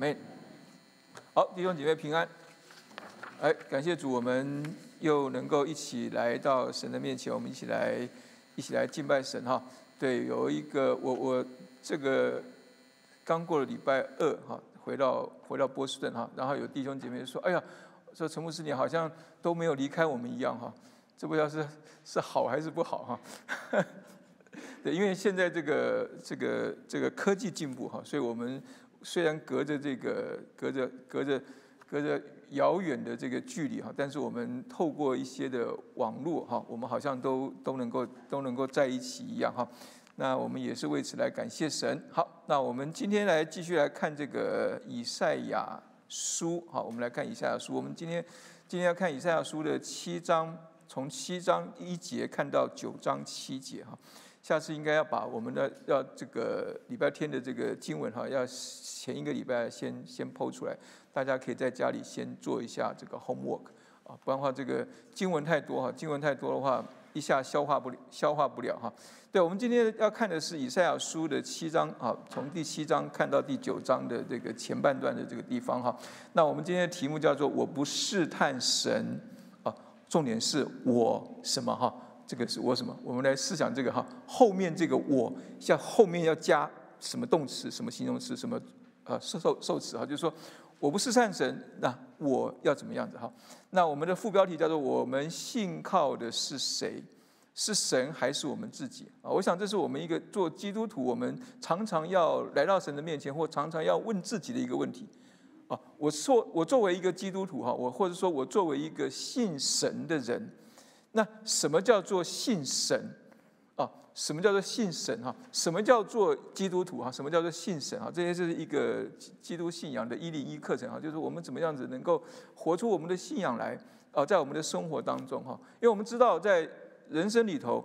妹，好，弟兄姐妹平安。哎，感谢主，我们又能够一起来到神的面前，我们一起来一起来敬拜神哈。对，有一个我我这个刚过了礼拜二哈，回到回到波士顿哈，然后有弟兄姐妹说：“哎呀，说陈牧师你好像都没有离开我们一样哈。”这不知道是是好还是不好哈。对，因为现在这个这个这个科技进步哈，所以我们虽然隔着这个隔着隔着隔着。遥远的这个距离哈，但是我们透过一些的网络哈，我们好像都都能够都能够在一起一样哈。那我们也是为此来感谢神。好，那我们今天来继续来看这个以赛亚书。好，我们来看以赛亚书。我们今天今天要看以赛亚书的七章，从七章一节看到九章七节哈。下次应该要把我们的要这个礼拜天的这个经文哈，要前一个礼拜先先剖出来。大家可以在家里先做一下这个 homework 啊，不然的话这个经文太多哈，经文太多的话一下消化不消化不了哈。对，我们今天要看的是以赛亚书的七章啊，从第七章看到第九章的这个前半段的这个地方哈。那我们今天的题目叫做“我不试探神”啊，重点是我什么哈？这个是我什么？我们来思想这个哈，后面这个我像后面要加什么动词、什么形容词、什么呃受受受词哈，就是说。我不是善神，那我要怎么样子哈？那我们的副标题叫做“我们信靠的是谁？是神还是我们自己？”啊，我想这是我们一个做基督徒，我们常常要来到神的面前，或常常要问自己的一个问题。啊，我说我作为一个基督徒哈，我或者说我作为一个信神的人，那什么叫做信神啊？什么叫做信神哈？什么叫做基督徒哈？什么叫做信神啊？这些就是一个基督信仰的一零一课程哈，就是我们怎么样子能够活出我们的信仰来啊，在我们的生活当中哈，因为我们知道在人生里头，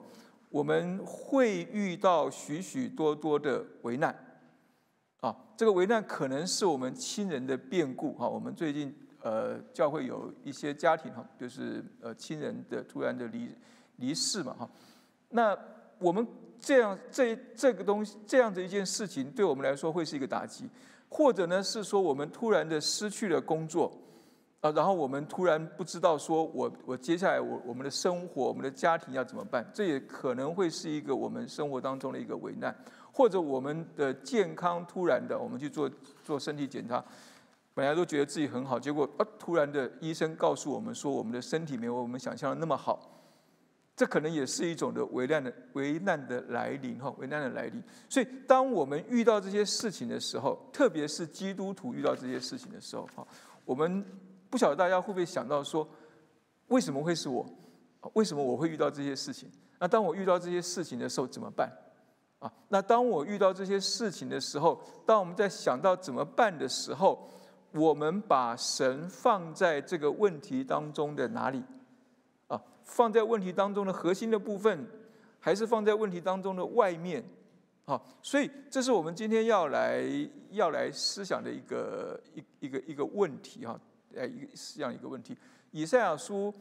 我们会遇到许许多多的危难啊，这个危难可能是我们亲人的变故哈。我们最近呃教会有一些家庭哈，就是呃亲人的突然的离离世嘛哈，那。我们这样这这个东西这样的一件事情，对我们来说会是一个打击，或者呢是说我们突然的失去了工作，啊，然后我们突然不知道说我我接下来我我们的生活我们的家庭要怎么办？这也可能会是一个我们生活当中的一个危难，或者我们的健康突然的我们去做做身体检查，本来都觉得自己很好，结果啊突然的医生告诉我们说我们的身体没有我们想象的那么好。这可能也是一种的危难的危难的来临哈，危难的来临。所以，当我们遇到这些事情的时候，特别是基督徒遇到这些事情的时候哈，我们不晓得大家会不会想到说，为什么会是我？为什么我会遇到这些事情？那当我遇到这些事情的时候怎么办？啊，那当我遇到这些事情的时候，当我们在想到怎么办的时候，我们把神放在这个问题当中的哪里？啊放在问题当中的核心的部分，还是放在问题当中的外面？好，所以这是我们今天要来要来思想的一个一一个一个问题哈，呃，一个思想一个问题。以赛亚书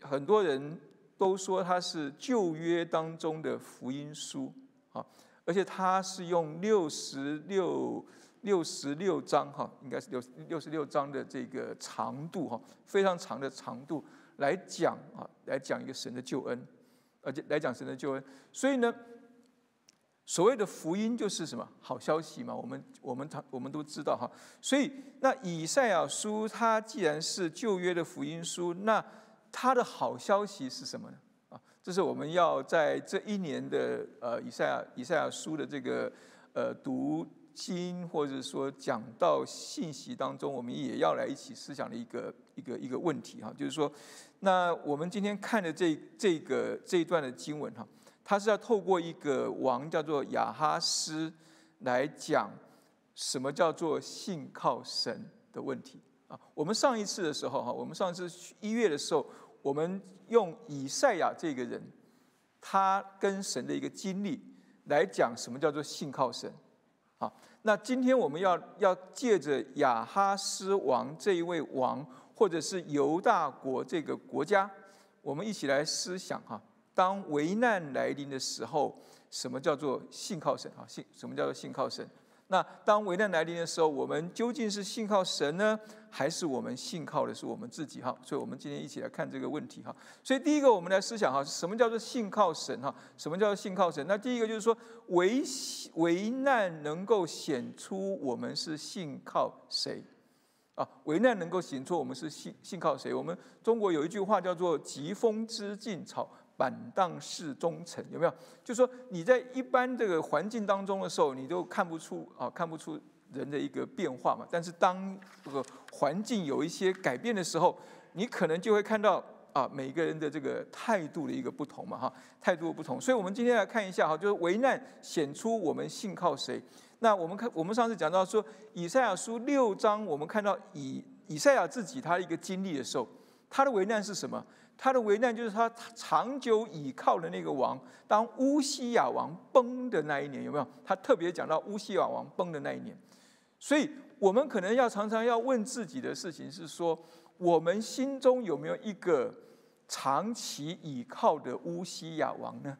很多人都说它是旧约当中的福音书啊，而且它是用六十六六十六章哈，应该是六六十六章的这个长度哈，非常长的长度。来讲啊，来讲一个神的救恩，而且来讲神的救恩。所以呢，所谓的福音就是什么好消息嘛？我们我们他我们都知道哈。所以那以赛亚书它既然是旧约的福音书，那它的好消息是什么呢？啊，这是我们要在这一年的呃以赛亚以赛亚书的这个呃读。经或者说讲到信息当中，我们也要来一起思想的一个一个一个问题哈，就是说，那我们今天看的这这个这一段的经文哈，它是要透过一个王叫做亚哈斯来讲什么叫做信靠神的问题啊。我们上一次的时候哈，我们上一次一月的时候，我们用以赛亚这个人他跟神的一个经历来讲什么叫做信靠神。好，那今天我们要要借着亚哈斯王这一位王，或者是犹大国这个国家，我们一起来思想哈，当危难来临的时候，什么叫做信靠神？啊，信什么叫做信靠神？那当危难来临的时候，我们究竟是信靠神呢，还是我们信靠的是我们自己？哈，所以我们今天一起来看这个问题哈。所以第一个，我们来思想哈，什么叫做信靠神？哈，什么叫做信靠神？那第一个就是说，危危难能够显出我们是信靠谁啊？危难能够显出我们是信信靠谁？我们中国有一句话叫做“疾风知劲草”。板荡是忠诚，有没有？就说你在一般这个环境当中的时候，你都看不出啊，看不出人的一个变化嘛。但是当这个环境有一些改变的时候，你可能就会看到啊，每个人的这个态度的一个不同嘛，哈，态度不同。所以，我们今天来看一下哈，就是危难显出我们信靠谁。那我们看，我们上次讲到说，以赛亚书六章，我们看到以以赛亚自己他一个经历的时候，他的危难是什么？他的危难就是他长久倚靠的那个王。当乌西亚王崩的那一年，有没有？他特别讲到乌西亚王崩的那一年。所以，我们可能要常常要问自己的事情是说：我们心中有没有一个长期倚靠的乌西亚王呢？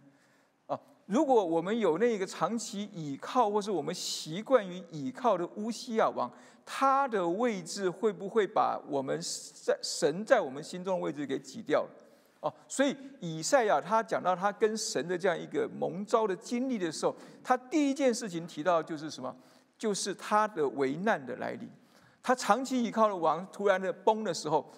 如果我们有那个长期倚靠，或是我们习惯于倚靠的乌西亚王。他的位置会不会把我们在神在我们心中的位置给挤掉了？哦，所以以赛亚他讲到他跟神的这样一个蒙召的经历的时候，他第一件事情提到就是什么？就是他的危难的来临。他长期依靠的王突然的崩的时候，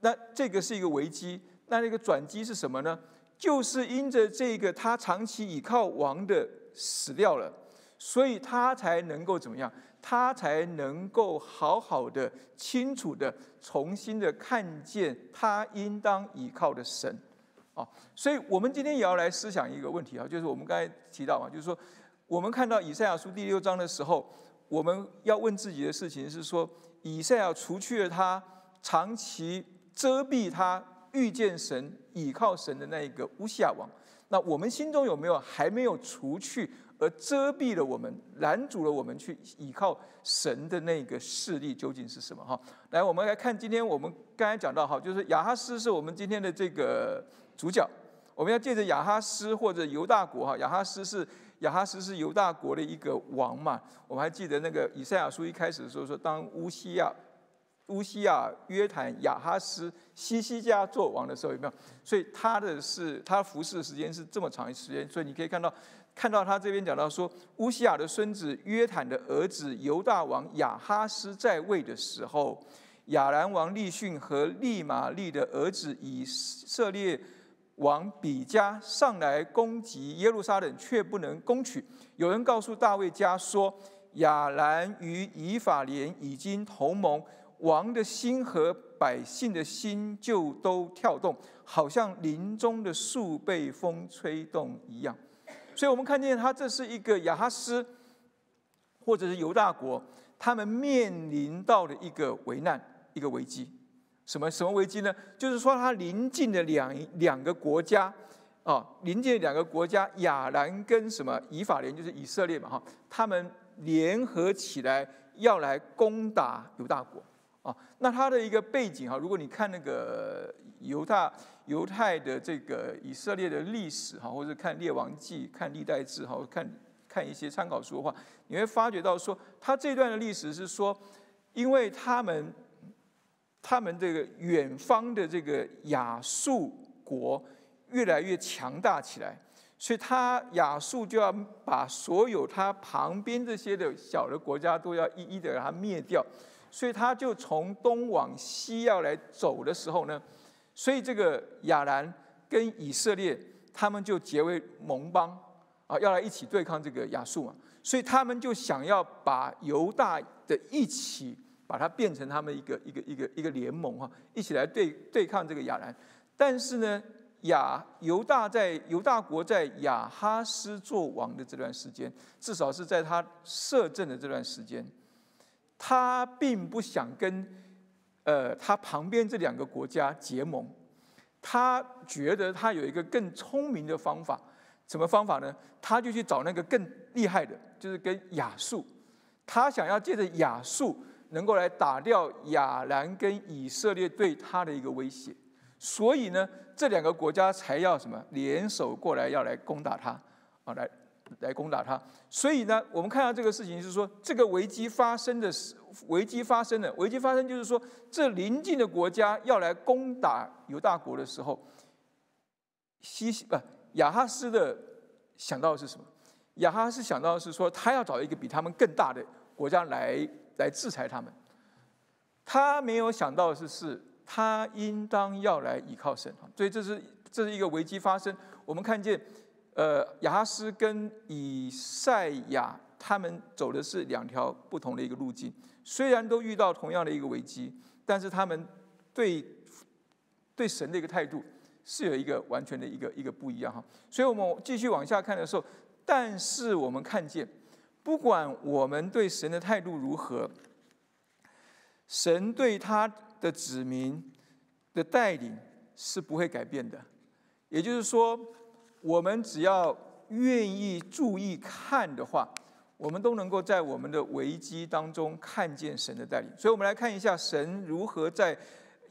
那这个是一个危机。那那个转机是什么呢？就是因着这个他长期倚靠王的死掉了，所以他才能够怎么样？他才能够好好的、清楚的、重新的看见他应当依靠的神，啊，所以我们今天也要来思想一个问题啊，就是我们刚才提到嘛，就是说，我们看到以赛亚书第六章的时候，我们要问自己的事情是说，以赛亚除去了他长期遮蔽他遇见神、倚靠神的那一个乌西亚王，那我们心中有没有还没有除去？而遮蔽了我们，拦阻了我们去依靠神的那个势力究竟是什么？哈，来，我们来看今天我们刚才讲到哈，就是亚哈斯是我们今天的这个主角。我们要借着亚哈斯或者犹大国哈，亚哈斯是亚哈斯是犹大国的一个王嘛。我们还记得那个以赛亚书一开始的时候说，当乌西亚、乌西亚、约坦、亚哈斯、西西家做王的时候，有没有？所以他的是他服侍的时间是这么长时间，所以你可以看到。看到他这边讲到说，乌西亚的孙子约坦的儿子犹大王亚哈斯在位的时候，亚兰王利逊和利玛利的儿子以色列王比加上来攻击耶路撒冷，却不能攻取。有人告诉大卫家说，亚兰与以法莲已经同盟，王的心和百姓的心就都跳动，好像林中的树被风吹动一样。所以我们看见他这是一个亚哈斯，或者是犹大国，他们面临到的一个危难、一个危机。什么什么危机呢？就是说他临近的两两个国家，啊，临近的两个国家亚兰跟什么以法莲，就是以色列嘛，哈，他们联合起来要来攻打犹大国。啊，那他的一个背景哈，如果你看那个犹大犹太的这个以色列的历史哈，或者看列王记、看历代志哈，看看一些参考书的话，你会发觉到说，他这段的历史是说，因为他们他们这个远方的这个亚述国越来越强大起来，所以他亚述就要把所有他旁边这些的小的国家都要一一的把它灭掉。所以他就从东往西要来走的时候呢，所以这个亚兰跟以色列他们就结为盟邦啊，要来一起对抗这个亚述嘛。所以他们就想要把犹大的一起把它变成他们一个一个一个一个联盟哈，一起来对对抗这个亚兰。但是呢，亚犹大在犹大国在亚哈斯做王的这段时间，至少是在他摄政的这段时间。他并不想跟，呃，他旁边这两个国家结盟，他觉得他有一个更聪明的方法，什么方法呢？他就去找那个更厉害的，就是跟亚述，他想要借着亚述能够来打掉亚兰跟以色列对他的一个威胁，所以呢，这两个国家才要什么联手过来要来攻打他，啊，来来攻打他。所以呢，我们看到这个事情是说，这个危机发生的时，危机发生了，危机发生就是说，这邻近的国家要来攻打犹大国的时候，西西不亚哈斯的想到的是什么？亚哈斯想到的是说，他要找一个比他们更大的国家来来制裁他们。他没有想到的是，是他应当要来依靠神。所以这是这是一个危机发生。我们看见，呃，亚哈斯跟以赛亚他们走的是两条不同的一个路径。虽然都遇到同样的一个危机，但是他们对对神的一个态度是有一个完全的一个一个不一样哈。所以我们继续往下看的时候。但是我们看见，不管我们对神的态度如何，神对他的子民的带领是不会改变的。也就是说，我们只要愿意注意看的话，我们都能够在我们的危机当中看见神的带领。所以，我们来看一下神如何在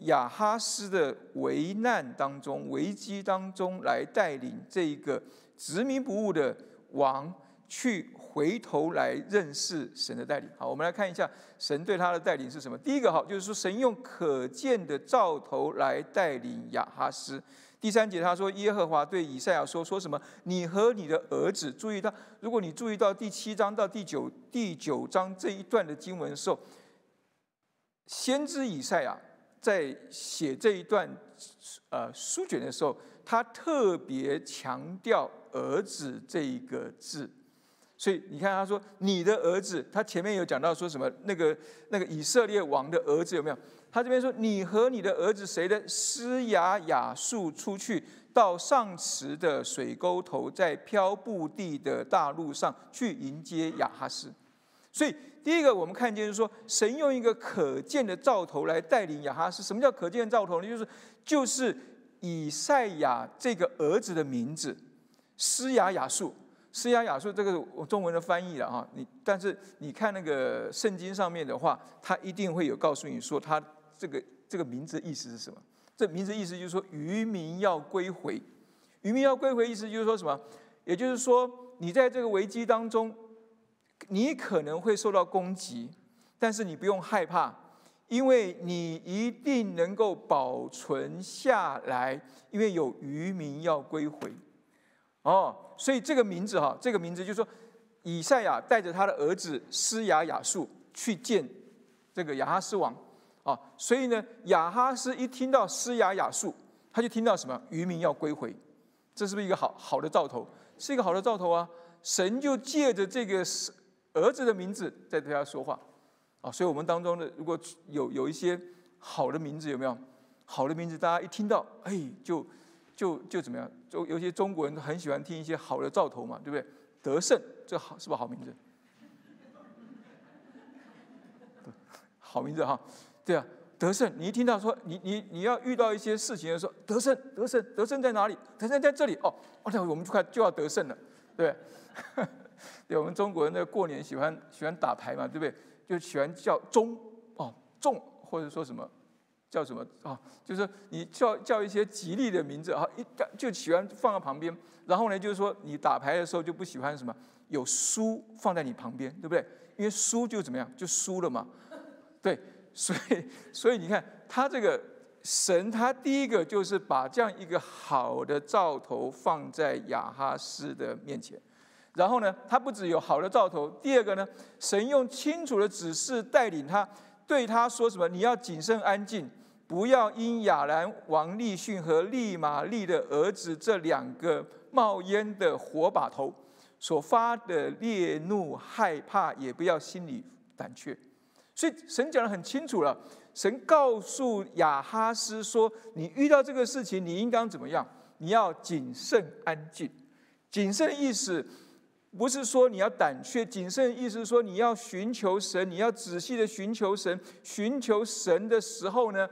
亚哈斯的危难当中、危机当中来带领这一个执迷不悟的。王去回头来认识神的带领。好，我们来看一下神对他的带领是什么。第一个，好，就是说神用可见的兆头来带领亚哈斯。第三节他说，耶和华对以赛亚说：“说什么？你和你的儿子，注意到，如果你注意到第七章到第九第九章这一段的经文的时候，先知以赛亚在写这一段呃书卷的时候，他特别强调。”儿子这一个字，所以你看他说你的儿子，他前面有讲到说什么那个那个以色列王的儿子有没有？他这边说你和你的儿子谁的施雅雅树出去到上池的水沟头，在漂布地的大路上去迎接雅哈斯。所以第一个我们看见就是说神用一个可见的兆头来带领雅哈斯。什么叫可见兆头呢？就是就是以赛亚这个儿子的名字。施雅雅树，施雅雅树这个我中文的翻译了哈，你但是你看那个圣经上面的话，他一定会有告诉你说，他这个这个名字的意思是什么？这名字意思就是说渔民要归回，渔民要归回意思就是说什么？也就是说你在这个危机当中，你可能会受到攻击，但是你不用害怕，因为你一定能够保存下来，因为有渔民要归回。哦，所以这个名字哈，这个名字就是说，以赛亚带着他的儿子施雅雅述去见这个亚哈斯王啊，所以呢，亚哈斯一听到施雅雅述，他就听到什么？渔民要归回，这是不是一个好好的兆头？是一个好的兆头啊！神就借着这个儿子的名字在对他说话啊，所以我们当中的如果有有一些好的名字，有没有好的名字？大家一听到，哎，就。就就怎么样？就有些中国人很喜欢听一些好的兆头嘛，对不对？得胜，这好是不是好名字？好名字哈，对啊，得胜。你一听到说你你你要遇到一些事情的时候，得胜得胜得胜在哪里？得胜在这里哦。哦，那我们就快就要得胜了，对对？对，我们中国人的过年喜欢喜欢打牌嘛，对不对？就喜欢叫中哦中，或者说什么？叫什么啊？就是你叫叫一些吉利的名字啊，一就喜欢放在旁边。然后呢，就是说你打牌的时候就不喜欢什么有书放在你旁边，对不对？因为书就怎么样，就输了嘛。对，所以 所以你看他这个神，他第一个就是把这样一个好的兆头放在亚哈斯的面前。然后呢，他不只有好的兆头，第二个呢，神用清楚的指示带领他。对他说什么？你要谨慎安静，不要因亚兰王利逊和利玛利的儿子这两个冒烟的火把头所发的烈怒害怕，也不要心里胆怯。所以神讲的很清楚了。神告诉亚哈斯说：“你遇到这个事情，你应当怎么样？你要谨慎安静。谨慎的意思。”不是说你要胆怯谨慎，意思是说你要寻求神，你要仔细的寻求神。寻求神的时候呢，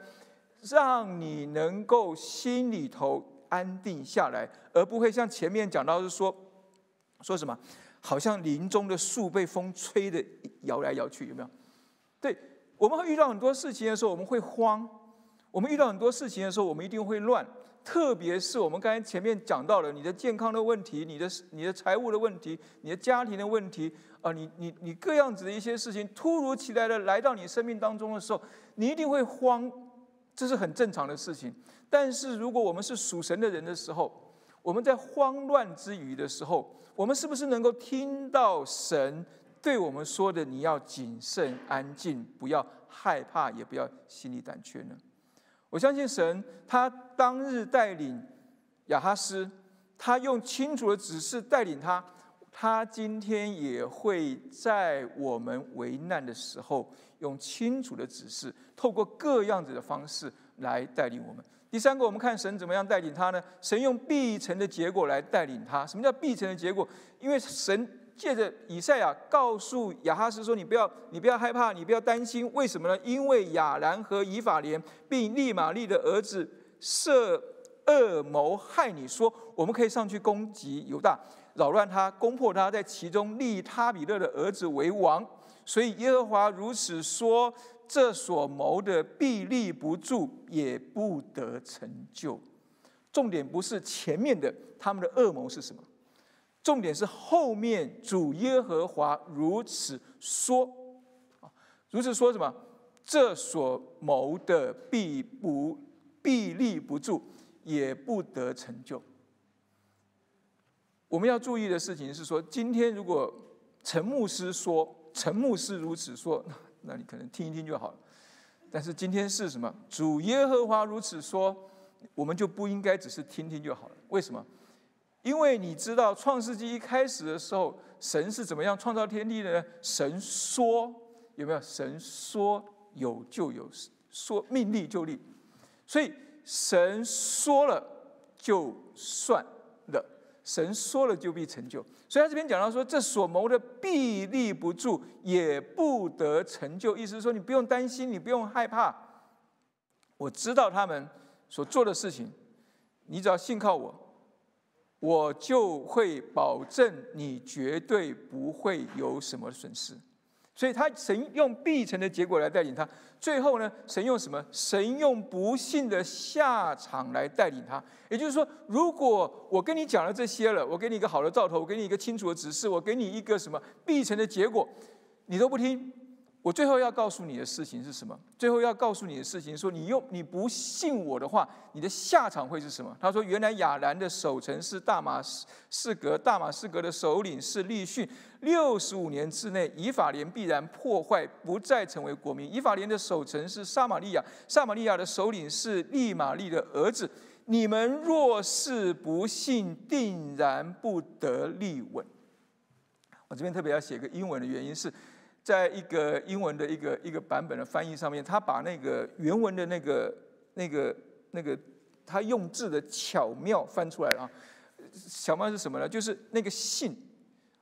让你能够心里头安定下来，而不会像前面讲到是说，说什么，好像林中的树被风吹的摇来摇去，有没有？对，我们会遇到很多事情的时候，我们会慌，我们遇到很多事情的时候，我们一定会乱。特别是我们刚才前面讲到了你的健康的问题、你的你的财务的问题、你的家庭的问题啊，你你你各样子的一些事情突如其来的来到你生命当中的时候，你一定会慌，这是很正常的事情。但是如果我们是属神的人的时候，我们在慌乱之余的时候，我们是不是能够听到神对我们说的：“你要谨慎、安静，不要害怕，也不要心里胆怯呢？”我相信神，他当日带领亚哈斯，他用清楚的指示带领他，他今天也会在我们为难的时候，用清楚的指示，透过各样子的方式来带领我们。第三个，我们看神怎么样带领他呢？神用必成的结果来带领他。什么叫必成的结果？因为神。借着以赛亚告诉亚哈斯说：“你不要，你不要害怕，你不要担心。为什么呢？因为亚兰和以法莲并利玛利的儿子设恶谋害你，说我们可以上去攻击犹大，扰乱他，攻破他，在其中立他比勒的儿子为王。所以耶和华如此说：这所谋的必立不住，也不得成就。重点不是前面的他们的恶谋是什么。”重点是后面主耶和华如此说，啊，如此说什么？这所谋的必不必立不住，也不得成就。我们要注意的事情是说，今天如果陈牧师说，陈牧师如此说，那你可能听一听就好了。但是今天是什么？主耶和华如此说，我们就不应该只是听听就好了。为什么？因为你知道，创世纪一开始的时候，神是怎么样创造天地的呢？神说有没有？神说有就有，说命立就立，所以神说了就算了，神说了就必成就。所以他这边讲到说，这所谋的必立不住，也不得成就。意思是说，你不用担心，你不用害怕。我知道他们所做的事情，你只要信靠我。我就会保证你绝对不会有什么损失，所以他神用必成的结果来带领他。最后呢，神用什么？神用不幸的下场来带领他。也就是说，如果我跟你讲了这些了，我给你一个好的兆头，我给你一个清楚的指示，我给你一个什么必成的结果，你都不听。我最后要告诉你的事情是什么？最后要告诉你的事情，说你用你不信我的话，你的下场会是什么？他说：原来亚兰的守城是大马士革，大马士革的首领是利逊。六十五年之内，以法莲必然破坏，不再成为国民。以法莲的守城是撒玛利亚，撒玛利亚的首领是利玛利的儿子。你们若是不信，定然不得立稳。我这边特别要写个英文的原因是。在一个英文的一个一个版本的翻译上面，他把那个原文的那个那个那个他用字的巧妙翻出来了啊。巧妙是什么呢？就是那个“信”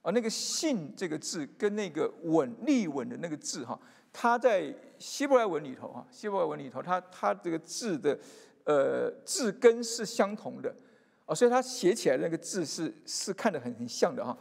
啊，那个“信”这个字跟那个“稳”立稳的那个字哈，它在希伯来文里头哈，希伯来文里头，它它这个字的呃字根是相同的啊，所以它写起来那个字是是看得很很像的哈。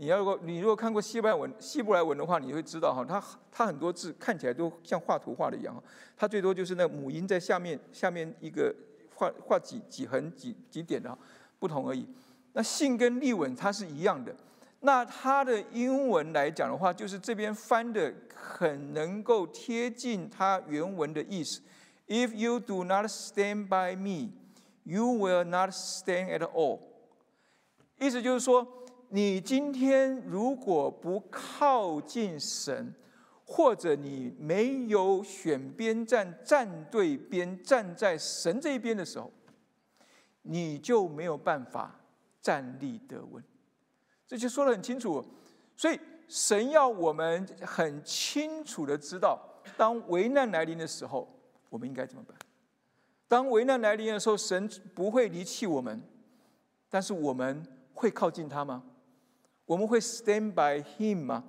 你要如果你如果看过希伯来文希伯来文的话，你会知道哈，它它很多字看起来都像画图画的一样哈，它最多就是那母音在下面下面一个画画几几横几几点的哈不同而已。那信跟立稳它是一样的。那它的英文来讲的话，就是这边翻的很能够贴近它原文的意思。If you do not stand by me, you will not stand at all。意思就是说。你今天如果不靠近神，或者你没有选边站、站对边、站在神这一边的时候，你就没有办法站立得稳。这就说得很清楚。所以神要我们很清楚的知道，当危难来临的时候，我们应该怎么办？当危难来临的时候，神不会离弃我们，但是我们会靠近他吗？我们会 stand by him 吗？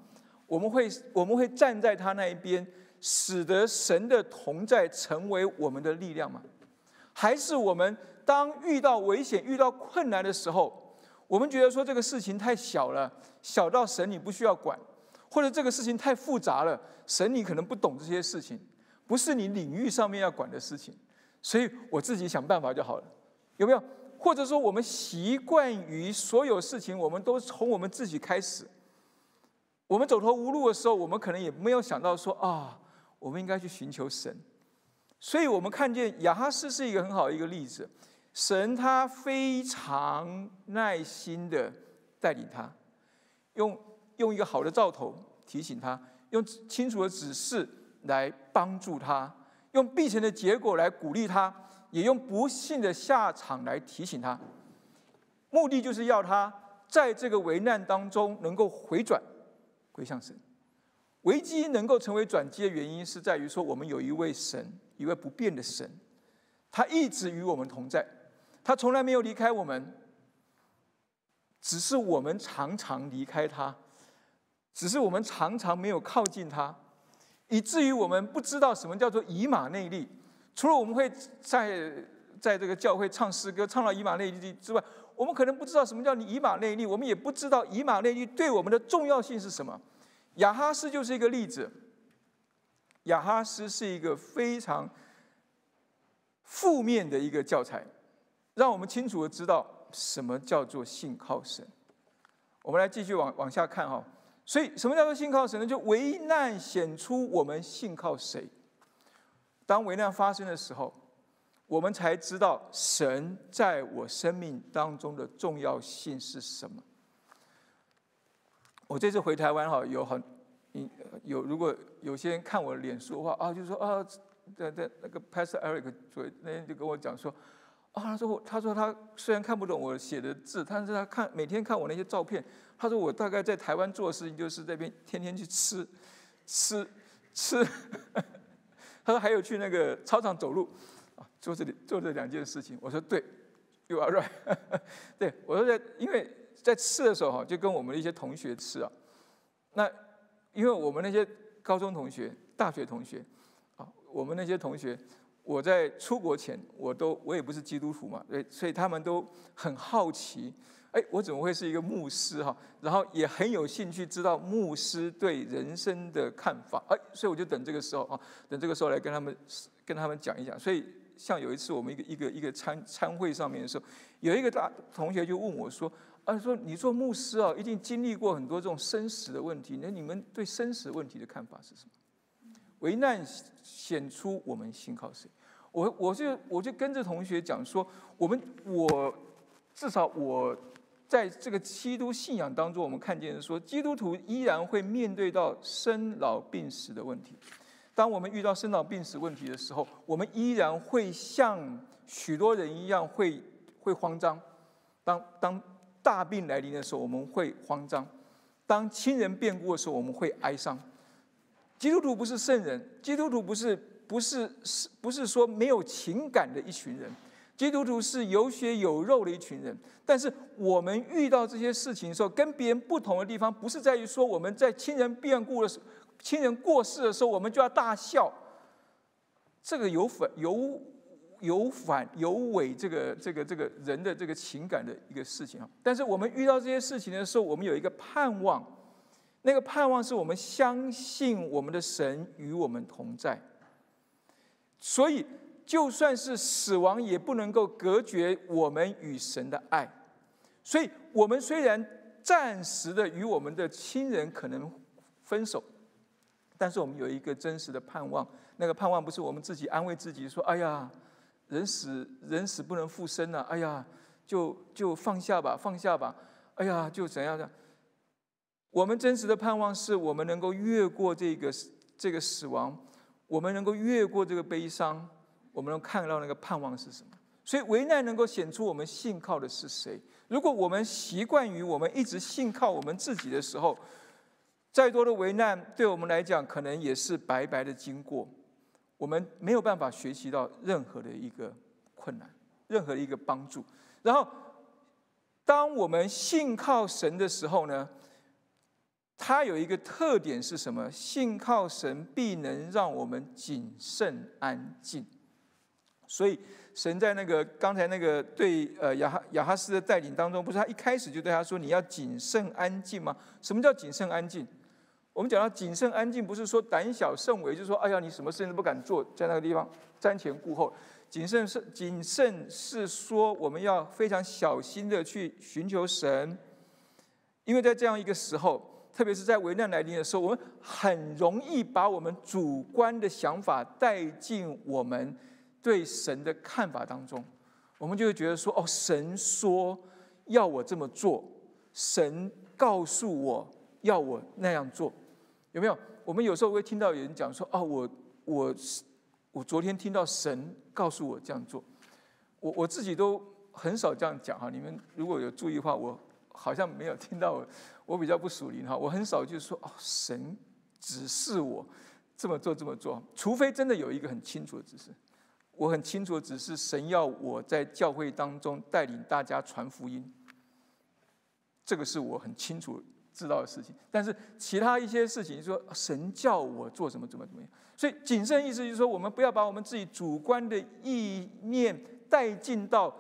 我们会我们会站在他那一边，使得神的同在成为我们的力量吗？还是我们当遇到危险、遇到困难的时候，我们觉得说这个事情太小了，小到神你不需要管，或者这个事情太复杂了，神你可能不懂这些事情，不是你领域上面要管的事情，所以我自己想办法就好了，有没有？或者说我们习惯于所有事情，我们都从我们自己开始。我们走投无路的时候，我们可能也没有想到说啊，我们应该去寻求神。所以我们看见亚哈斯是一个很好的一个例子，神他非常耐心的带领他，用用一个好的兆头提醒他，用清楚的指示来帮助他，用必成的结果来鼓励他。也用不幸的下场来提醒他，目的就是要他在这个危难当中能够回转归向神。危机能够成为转机的原因，是在于说我们有一位神，一位不变的神，他一直与我们同在，他从来没有离开我们，只是我们常常离开他，只是我们常常没有靠近他，以至于我们不知道什么叫做以马内利。除了我们会在在这个教会唱诗歌，唱到以马内利之外，我们可能不知道什么叫以马内利，我们也不知道以马内利对我们的重要性是什么。亚哈斯就是一个例子。亚哈斯是一个非常负面的一个教材，让我们清楚的知道什么叫做信靠神。我们来继续往往下看哈。所以，什么叫做信靠神呢？就危难显出我们信靠谁。当危难发生的时候，我们才知道神在我生命当中的重要性是什么。我这次回台湾哈，有很有如果有些人看我脸书的话啊，就说啊，在在那个 Pastor Eric 昨那天就跟我讲说啊，他说他说他虽然看不懂我写的字，但是他看每天看我那些照片，他说我大概在台湾做的事情就是这边天天去吃吃吃。他说还有去那个操场走路，啊，做这里做这两件事情。我说对，You are right。对我说在，因为在吃的时候哈，就跟我们的一些同学吃啊。那因为我们那些高中同学、大学同学，啊，我们那些同学，我在出国前，我都我也不是基督徒嘛，对，所以他们都很好奇。哎，我怎么会是一个牧师哈？然后也很有兴趣知道牧师对人生的看法。哎，所以我就等这个时候啊，等这个时候来跟他们跟他们讲一讲。所以像有一次我们一个一个一个参参会上面的时候，有一个大同学就问我说：“啊，说你做牧师啊，一定经历过很多这种生死的问题。那你们对生死问题的看法是什么？”危难显出我们信靠谁？我我就我就跟着同学讲说，我们我至少我。在这个基督信仰当中，我们看见说，基督徒依然会面对到生老病死的问题。当我们遇到生老病死问题的时候，我们依然会像许多人一样，会会慌张。当当大病来临的时候，我们会慌张；当亲人变故的时候，我们会哀伤。基督徒不是圣人，基督徒不是不是是不是说没有情感的一群人。基督徒是有血有肉的一群人，但是我们遇到这些事情的时候，跟别人不同的地方，不是在于说我们在亲人变故的时、亲人过世的时候，我们就要大笑。这个有反有有反有违这个这个这个人的这个情感的一个事情啊。但是我们遇到这些事情的时候，我们有一个盼望，那个盼望是我们相信我们的神与我们同在，所以。就算是死亡，也不能够隔绝我们与神的爱。所以，我们虽然暂时的与我们的亲人可能分手，但是我们有一个真实的盼望。那个盼望不是我们自己安慰自己说：“哎呀，人死人死不能复生了。”哎呀，就就放下吧，放下吧。哎呀，就怎样的？我们真实的盼望是我们能够越过这个这个死亡，我们能够越过这个悲伤。我们能看到那个盼望是什么？所以危难能够显出我们信靠的是谁。如果我们习惯于我们一直信靠我们自己的时候，再多的危难对我们来讲，可能也是白白的经过。我们没有办法学习到任何的一个困难，任何一个帮助。然后，当我们信靠神的时候呢？它有一个特点是什么？信靠神必能让我们谨慎安静。所以，神在那个刚才那个对呃亚哈亚哈斯的带领当中，不是他一开始就对他说：“你要谨慎安静吗？”什么叫谨慎安静？我们讲到谨慎安静，不是说胆小慎微，就是说，哎呀，你什么事情都不敢做，在那个地方瞻前顾后。谨慎是谨慎是说，我们要非常小心的去寻求神，因为在这样一个时候，特别是在危难来临的时候，我们很容易把我们主观的想法带进我们对神的看法当中，我们就会觉得说，哦，神说要我这么做，神告诉我要我那样做。有没有？我们有时候会听到有人讲说：“哦，我我我昨天听到神告诉我这样做。”我我自己都很少这样讲哈。你们如果有注意的话，我好像没有听到。我比较不属灵哈，我很少就是说：“哦，神指示我这么做这么做。”除非真的有一个很清楚的指示，我很清楚只是，神要我在教会当中带领大家传福音。这个是我很清楚。知道的事情，但是其他一些事情，说神叫我做什么，怎么怎么样，所以谨慎意思就是说，我们不要把我们自己主观的意念带进到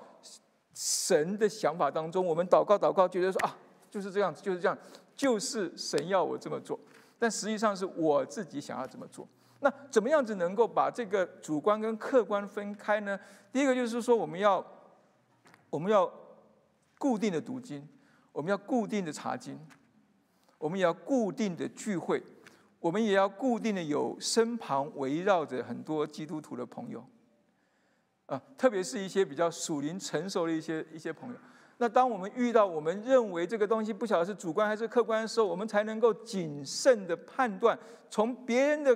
神的想法当中。我们祷告祷告，觉得说啊，就是这样，就是这样，就是神要我这么做，但实际上是我自己想要怎么做。那怎么样子能够把这个主观跟客观分开呢？第一个就是说，我们要我们要固定的读经，我们要固定的查经。我们也要固定的聚会，我们也要固定的有身旁围绕着很多基督徒的朋友，啊，特别是一些比较属灵成熟的一些一些朋友。那当我们遇到我们认为这个东西不晓得是主观还是客观的时候，我们才能够谨慎的判断，从别人的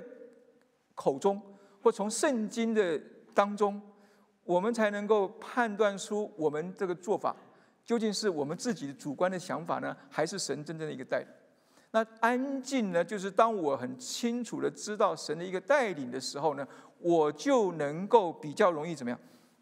口中或从圣经的当中，我们才能够判断出我们这个做法究竟是我们自己的主观的想法呢，还是神真正的一个带领。那安静呢？就是当我很清楚的知道神的一个带领的时候呢，我就能够比较容易怎么样？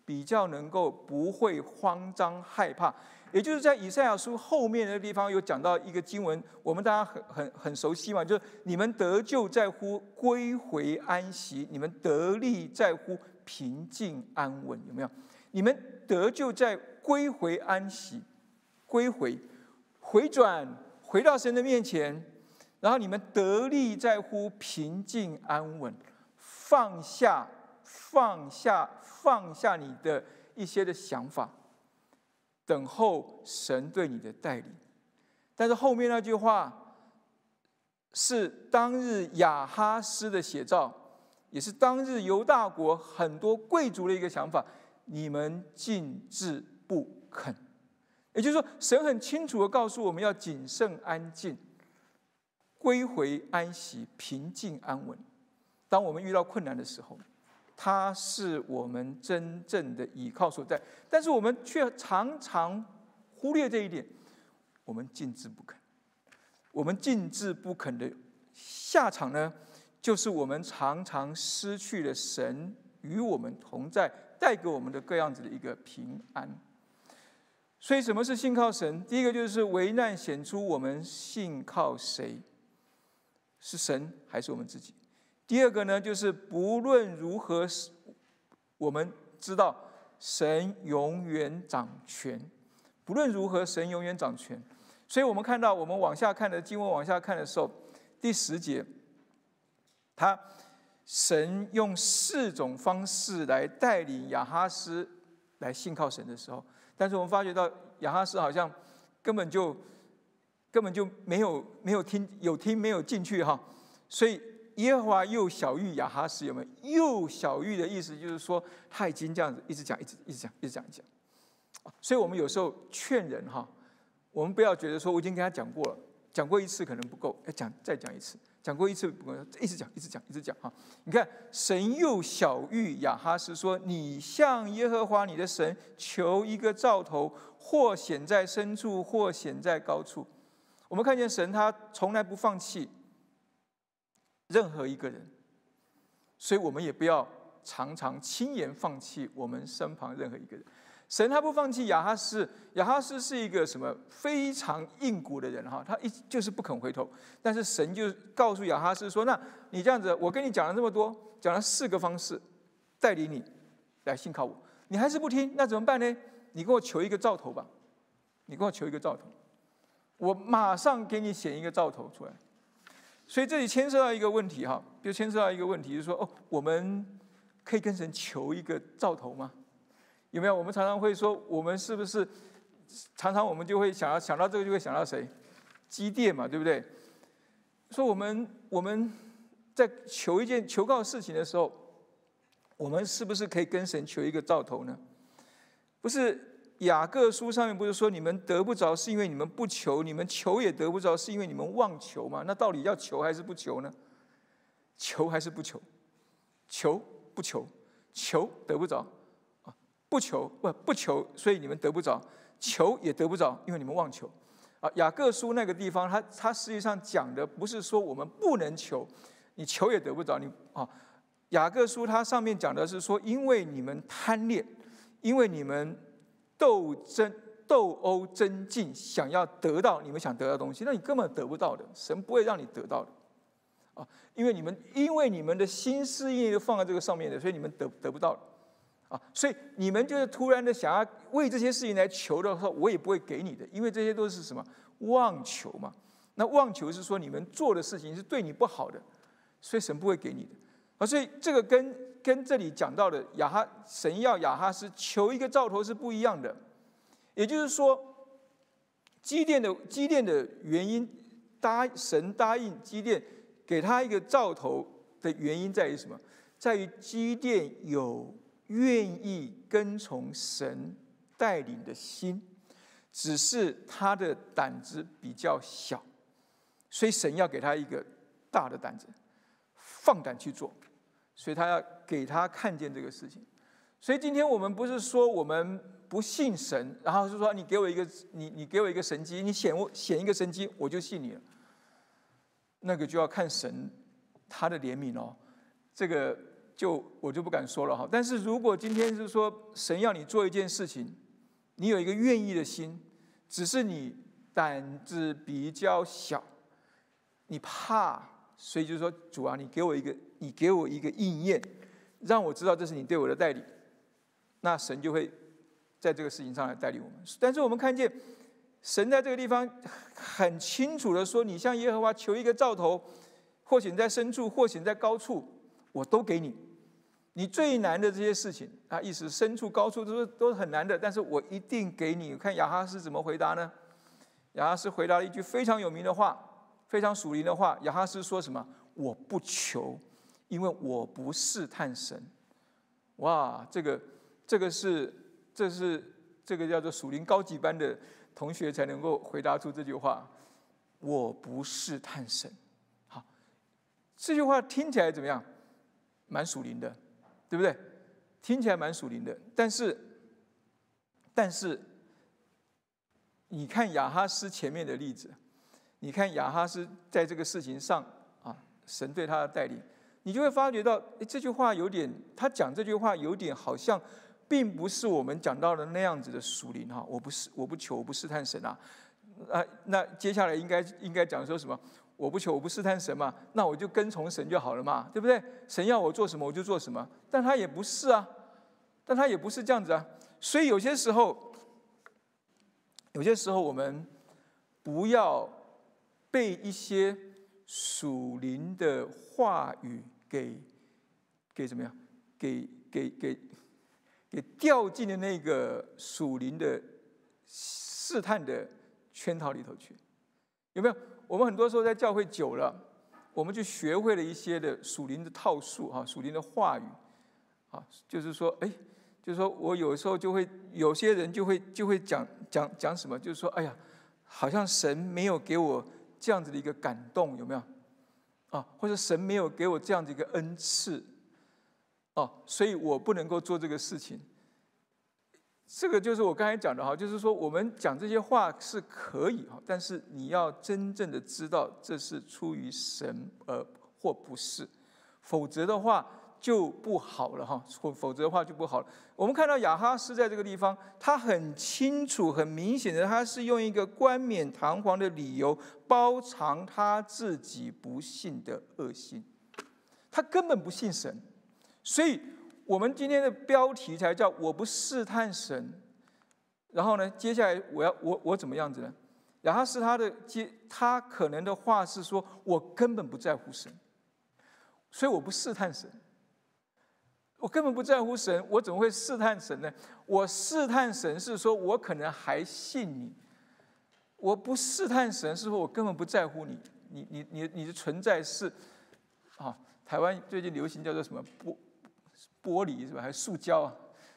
比较能够不会慌张害怕。也就是在以赛亚书后面的地方有讲到一个经文，我们大家很很很熟悉嘛，就是你们得救在乎归回安息，你们得力在乎平静安稳，有没有？你们得救在归回安息，归回回转。回到神的面前，然后你们得力在乎平静安稳，放下放下放下你的一些的想法，等候神对你的带领。但是后面那句话是当日亚哈斯的写照，也是当日犹大国很多贵族的一个想法：你们静置不肯。也就是说，神很清楚的告诉我们要谨慎安静，归回安息，平静安稳。当我们遇到困难的时候，它是我们真正的倚靠所在。但是我们却常常忽略这一点，我们静置不肯。我们静置不肯的下场呢，就是我们常常失去了神与我们同在，带给我们的各样子的一个平安。所以，什么是信靠神？第一个就是危难显出我们信靠谁，是神还是我们自己？第二个呢，就是不论如何，我们知道神永远掌权。不论如何，神永远掌权。所以我们看到，我们往下看的经文往下看的时候，第十节，他神用四种方式来带领亚哈斯来信靠神的时候。但是我们发觉到亚哈斯好像根本就根本就没有没有听有听没有进去哈，所以耶和华又小玉亚哈斯有没有？又小玉的意思就是说他已经这样子一直讲一直一直讲一直讲一讲，所以我们有时候劝人哈，我们不要觉得说我已经跟他讲过了，讲过一次可能不够，要讲再讲一次。讲过一次，不够一直讲，一直讲，一直讲哈。你看，神又小谕亚哈斯说：“你向耶和华你的神求一个兆头，或显在深处，或显在高处。”我们看见神他从来不放弃任何一个人，所以我们也不要常常轻言放弃我们身旁任何一个人。神他不放弃亚哈斯，亚哈斯是一个什么非常硬骨的人哈，他一就是不肯回头。但是神就告诉亚哈斯说：“那你这样子，我跟你讲了这么多，讲了四个方式带领你来信靠我，你还是不听，那怎么办呢？你给我求一个兆头吧，你给我求一个兆头，我马上给你显一个兆头出来。所以这里牵涉到一个问题哈，就牵涉到一个问题，就是说哦，我们可以跟神求一个兆头吗？有没有？我们常常会说，我们是不是常常我们就会想要想到这个，就会想到谁？机电嘛，对不对？说我们我们在求一件求告事情的时候，我们是不是可以跟神求一个兆头呢？不是。雅各书上面不是说你们得不着是因为你们不求，你们求也得不着是因为你们妄求吗？那到底要求还是不求呢？求还是不求？求不求？求得不着啊？不求不不求，所以你们得不着；求也得不着，因为你们妄求啊。雅各书那个地方，他他实际上讲的不是说我们不能求，你求也得不着，你啊。雅各书它上面讲的是说，因为你们贪恋，因为你们。斗争、斗殴、争竞，想要得到你们想得到的东西，那你根本得不到的。神不会让你得到的，啊，因为你们因为你们的心思意念放在这个上面的，所以你们得得不到啊，所以你们就是突然的想要为这些事情来求的时候，我也不会给你的，因为这些都是什么妄求嘛。那妄求是说你们做的事情是对你不好的，所以神不会给你的。啊，所以这个跟跟这里讲到的亚哈神要亚哈斯求一个兆头是不一样的，也就是说，基甸的基甸的原因答神答应基甸给他一个兆头的原因在于什么？在于基甸有愿意跟从神带领的心，只是他的胆子比较小，所以神要给他一个大的胆子，放胆去做。所以他要给他看见这个事情，所以今天我们不是说我们不信神，然后是说你给我一个你你给我一个神机，你显我显一个神机，我就信你了。那个就要看神他的怜悯哦，这个就我就不敢说了哈。但是如果今天是说神要你做一件事情，你有一个愿意的心，只是你胆子比较小，你怕。所以就是说，主啊，你给我一个，你给我一个应验，让我知道这是你对我的代理，那神就会在这个事情上来代理我们。但是我们看见神在这个地方很清楚的说：“你向耶和华求一个兆头，或许在深处，或许在高处，我都给你。你最难的这些事情啊，意思深处、高处都是都是很难的，但是我一定给你。看亚哈斯怎么回答呢？亚哈斯回答了一句非常有名的话。非常属灵的话，亚哈斯说什么？我不求，因为我不试探神。哇，这个，这个是，这是这个叫做属灵高级班的同学才能够回答出这句话。我不试探神。好，这句话听起来怎么样？蛮属灵的，对不对？听起来蛮属灵的，但是，但是，你看亚哈斯前面的例子。你看亚哈斯在这个事情上啊，神对他的带领，你就会发觉到，哎，这句话有点，他讲这句话有点好像，并不是我们讲到的那样子的属灵哈。我不是，我不求，我不试探神啊。啊，那接下来应该应该讲说什么？我不求，我不试探神嘛，那我就跟从神就好了嘛，对不对？神要我做什么，我就做什么。但他也不是啊，但他也不是这样子啊。所以有些时候，有些时候我们不要。被一些属灵的话语给给怎么样？给给给给掉进了那个属灵的试探的圈套里头去，有没有？我们很多时候在教会久了，我们就学会了一些的属灵的套数哈，属灵的话语啊，就是说，哎，就是说我有时候就会有些人就会就会讲讲讲什么，就是说，哎呀，好像神没有给我。这样子的一个感动有没有？啊，或者神没有给我这样的一个恩赐，哦，所以我不能够做这个事情。这个就是我刚才讲的哈，就是说我们讲这些话是可以哈，但是你要真正的知道这是出于神而或不是，否则的话。就不好了哈，否否则的话就不好了。我们看到亚哈斯在这个地方，他很清楚、很明显的，他是用一个冠冕堂皇的理由包藏他自己不信的恶心，他根本不信神。所以，我们今天的标题才叫“我不试探神”。然后呢，接下来我要我我怎么样子呢？亚哈斯他的接他可能的话是说，我根本不在乎神，所以我不试探神。我根本不在乎神，我怎么会试探神呢？我试探神是说我可能还信你，我不试探神是说我根本不在乎你，你你你你的存在是啊，台湾最近流行叫做什么玻玻璃是吧？还是塑胶啊？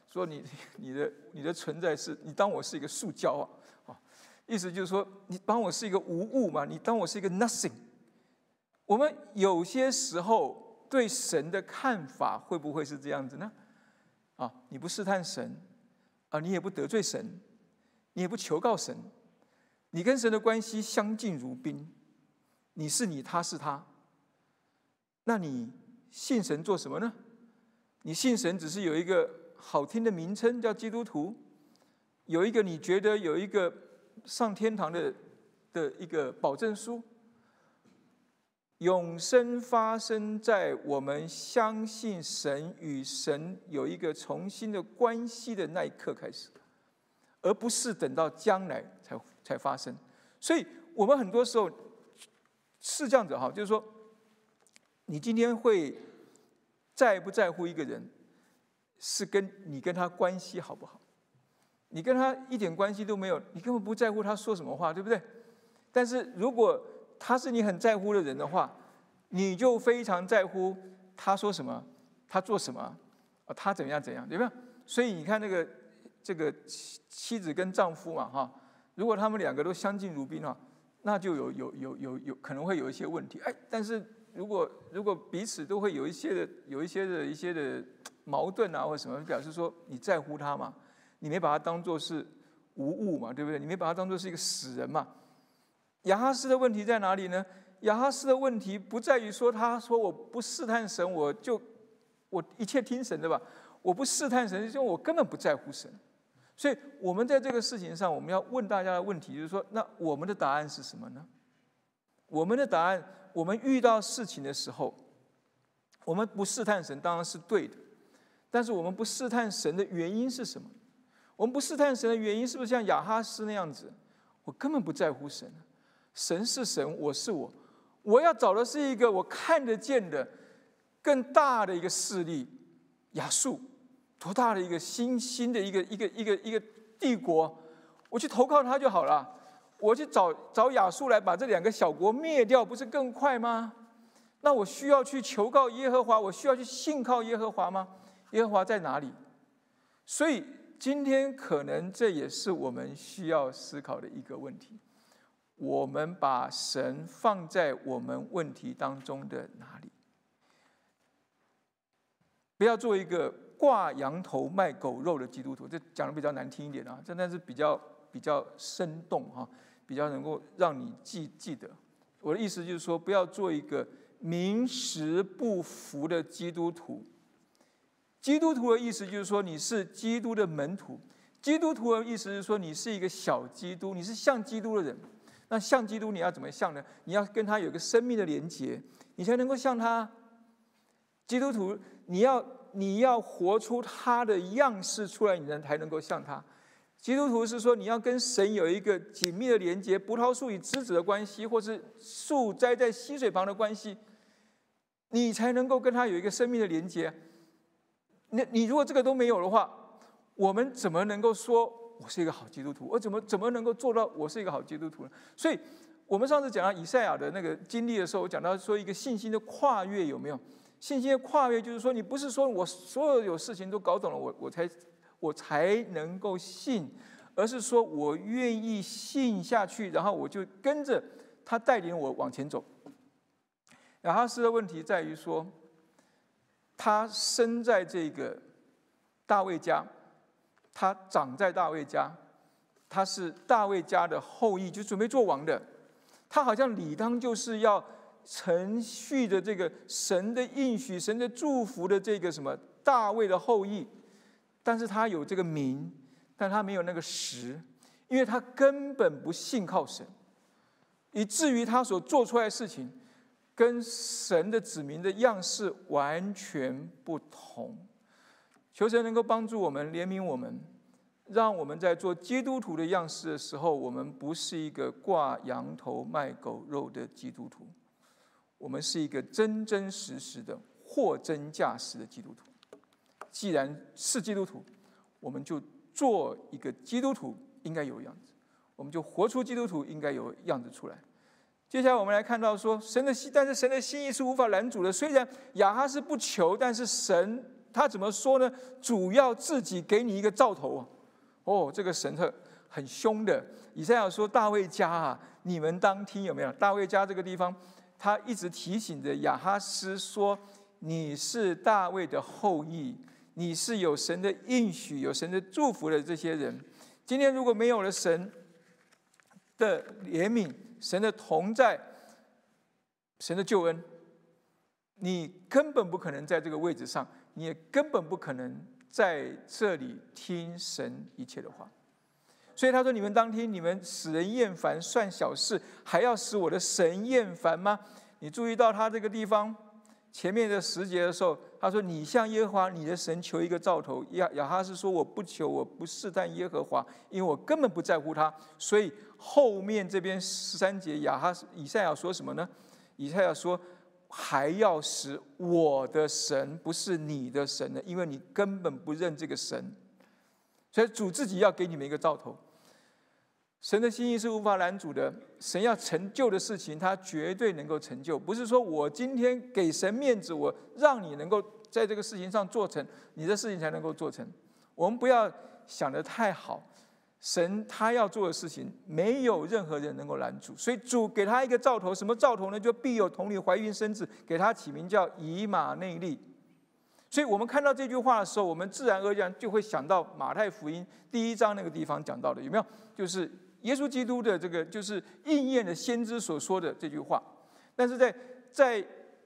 说你你的你的存在是你当我是一个塑胶啊啊，意思就是说你当我是一个无物嘛，你当我是一个 nothing。我们有些时候。对神的看法会不会是这样子呢？啊，你不试探神，啊，你也不得罪神，你也不求告神，你跟神的关系相敬如宾，你是你，他是他，那你信神做什么呢？你信神只是有一个好听的名称叫基督徒，有一个你觉得有一个上天堂的的一个保证书。永生发生在我们相信神与神有一个重新的关系的那一刻开始，而不是等到将来才才发生。所以，我们很多时候是这样子哈，就是说，你今天会在不在乎一个人，是跟你跟他关系好不好？你跟他一点关系都没有，你根本不在乎他说什么话，对不对？但是如果他是你很在乎的人的话，你就非常在乎他说什么，他做什么，啊，他怎样怎样，对不对？所以你看那个这个妻妻子跟丈夫嘛，哈，如果他们两个都相敬如宾啊，那就有有有有有可能会有一些问题。哎，但是如果如果彼此都会有一些的有一些的一些的矛盾啊，或者什么，表示说你在乎他嘛，你没把他当做是无物嘛，对不对？你没把他当做是一个死人嘛。亚哈斯的问题在哪里呢？亚哈斯的问题不在于说他说我不试探神，我就我一切听神的吧。我不试探神，就我根本不在乎神。所以，我们在这个事情上，我们要问大家的问题就是说：那我们的答案是什么呢？我们的答案，我们遇到事情的时候，我们不试探神当然是对的。但是，我们不试探神的原因是什么？我们不试探神的原因是不是像亚哈斯那样子？我根本不在乎神。神是神，我是我。我要找的是一个我看得见的更大的一个势力，亚述，多大的一个新兴的一个一个一个一个帝国，我去投靠他就好了。我去找找亚述来把这两个小国灭掉，不是更快吗？那我需要去求告耶和华，我需要去信靠耶和华吗？耶和华在哪里？所以今天可能这也是我们需要思考的一个问题。我们把神放在我们问题当中的哪里？不要做一个挂羊头卖狗肉的基督徒，这讲的比较难听一点啊，真的是比较比较生动哈，比较能够让你记记得。我的意思就是说，不要做一个名实不符的基督徒。基督徒的意思就是说，你是基督的门徒。基督徒的意思是说，你是一个小基督，你是像基督的人。那像基督，你要怎么像呢？你要跟他有个生命的连接，你才能够像他。基督徒，你要你要活出他的样式出来，你才才能够像他。基督徒是说，你要跟神有一个紧密的连接，葡萄树与枝子的关系，或是树栽在溪水旁的关系，你才能够跟他有一个生命的连接。那你如果这个都没有的话，我们怎么能够说？我是一个好基督徒，我怎么怎么能够做到我是一个好基督徒呢？所以，我们上次讲到以赛亚的那个经历的时候，我讲到说一个信心的跨越有没有？信心的跨越就是说，你不是说我所有有事情都搞懂了，我我才我才能够信，而是说我愿意信下去，然后我就跟着他带领我往前走。亚哈斯的问题在于说，他生在这个大卫家。他长在大卫家，他是大卫家的后裔，就准备做王的。他好像理当就是要承续着这个神的应许、神的祝福的这个什么大卫的后裔。但是他有这个名，但他没有那个实，因为他根本不信靠神，以至于他所做出来的事情跟神的子民的样式完全不同。求神能够帮助我们，怜悯我们，让我们在做基督徒的样式的时候，我们不是一个挂羊头卖狗肉的基督徒，我们是一个真真实实的货真价实的基督徒。既然是基督徒，我们就做一个基督徒应该有样子，我们就活出基督徒应该有样子出来。接下来我们来看到说，神的心，但是神的心意是无法拦阻的。虽然亚哈是不求，但是神他怎么说呢？主要自己给你一个兆头啊！哦，这个神特很凶的。以赛亚说：“大卫家啊，你们当听有没有？”大卫家这个地方，他一直提醒着亚哈斯说：“你是大卫的后裔，你是有神的应许、有神的祝福的这些人。今天如果没有了神的怜悯，”神的同在，神的救恩，你根本不可能在这个位置上，你也根本不可能在这里听神一切的话。所以他说：“你们当听，你们使人厌烦算小事，还要使我的神厌烦吗？”你注意到他这个地方前面的十节的时候，他说：“你向耶和华你的神求一个兆头。”亚亚哈是说：“我不求，我不试探耶和华，因为我根本不在乎他。”所以。后面这边十三节，亚哈以赛亚说什么呢？以赛亚说，还要使我的神不是你的神呢，因为你根本不认这个神。所以主自己要给你们一个兆头。神的心意是无法拦阻的，神要成就的事情，他绝对能够成就。不是说我今天给神面子，我让你能够在这个事情上做成，你的事情才能够做成。我们不要想的太好。神他要做的事情，没有任何人能够拦阻，所以主给他一个兆头，什么兆头呢？就必有童女怀孕生子，给他起名叫以马内利。所以我们看到这句话的时候，我们自然而然就会想到马太福音第一章那个地方讲到的，有没有？就是耶稣基督的这个，就是应验的先知所说的这句话。但是在在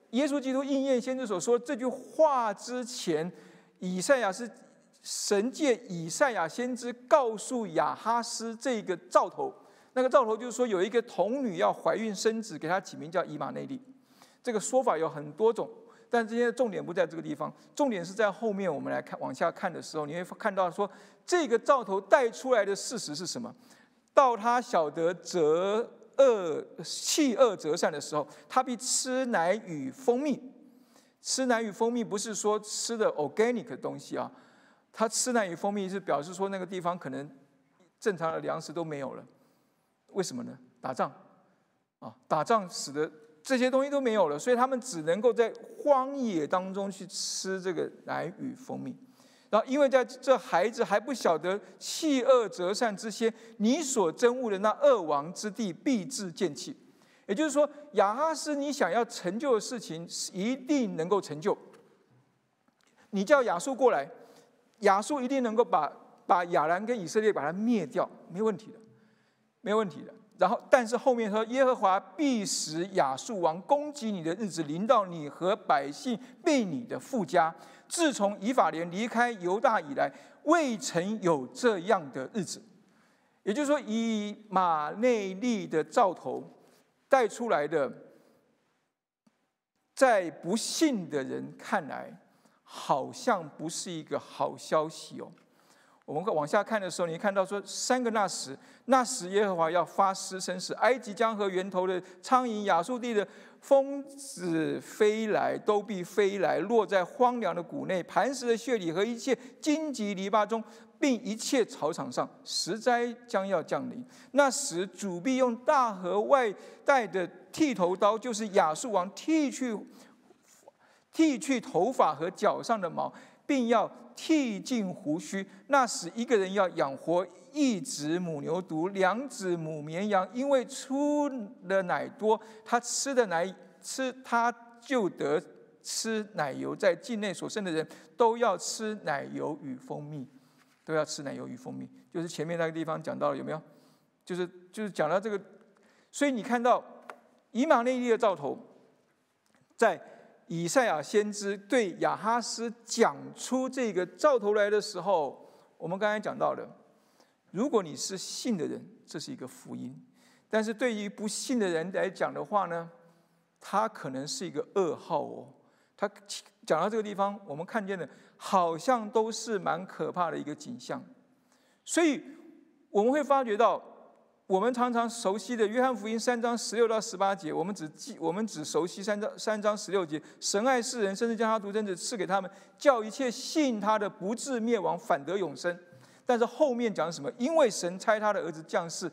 耶稣基督应验先知所说这句话之前，以赛亚是。神借以赛亚先知告诉亚哈斯这个兆头，那个兆头就是说有一个童女要怀孕生子，给她起名叫以马内利。这个说法有很多种，但今天重点不在这个地方，重点是在后面我们来看往下看的时候，你会看到说这个兆头带出来的事实是什么？到他晓得择恶弃恶择善的时候，他必吃奶与蜂蜜。吃奶与蜂蜜不是说吃的 organic 的东西啊。他吃奶与蜂蜜是表示说那个地方可能正常的粮食都没有了，为什么呢？打仗啊，打仗使得这些东西都没有了，所以他们只能够在荒野当中去吃这个奶与蜂蜜。然后因为在这孩子还不晓得弃恶择善之先，你所憎恶的那恶王之地必至见弃。也就是说，亚哈斯你想要成就的事情是一定能够成就。你叫亚述过来。亚述一定能够把把亚兰跟以色列把它灭掉，没问题的，没问题的。然后，但是后面说，耶和华必使亚述王攻击你的日子临到你和百姓被你的富家。自从以法莲离开犹大以来，未曾有这样的日子。也就是说，以马内利的兆头带出来的，在不信的人看来。好像不是一个好消息哦。我们往下看的时候，你看到说三个那时，那时耶和华要发施生死，埃及江河源头的苍蝇、亚述地的蜂子飞来，都必飞来，落在荒凉的谷内、磐石的穴里和一切荆棘篱笆中，并一切草场上，石灾将要降临。那时主必用大河外带的剃头刀，就是亚述王剃去。剃去头发和脚上的毛，并要剃尽胡须。那时，一个人要养活一只母牛犊、两只母绵羊，因为出的奶多，他吃的奶吃他就得吃奶油。在境内所生的人都要吃奶油与蜂蜜，都要吃奶油与蜂蜜。就是前面那个地方讲到了，有没有？就是就是讲到这个，所以你看到以马内利的兆头，在。以赛亚先知对亚哈斯讲出这个兆头来的时候，我们刚才讲到的，如果你是信的人，这是一个福音；但是对于不信的人来讲的话呢，他可能是一个噩耗哦。他讲到这个地方，我们看见的好像都是蛮可怕的一个景象。所以我们会发觉到，我们常常熟悉的约翰福音三章十六到十八节，我们只记我们只熟悉三章三章十六节，神爱世人，甚至将他独生子赐给他们，叫一切信他的不至灭亡，反得永生。但是后面讲什么？因为神差他的儿子降世，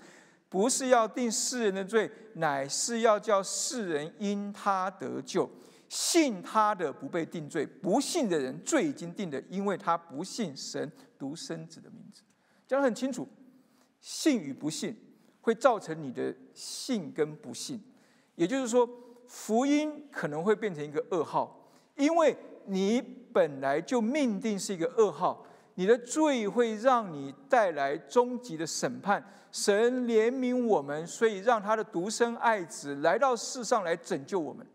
不是要定世人的罪，乃是要叫世人因他得救。信他的不被定罪，不信的人罪已经定了，因为他不信神独生子的名字。讲得很清楚，信与不信会造成你的信跟不信。也就是说，福音可能会变成一个噩耗，因为你本来就命定是一个噩耗。你的罪会让你带来终极的审判。神怜悯我们，所以让他的独生爱子来到世上来拯救我们，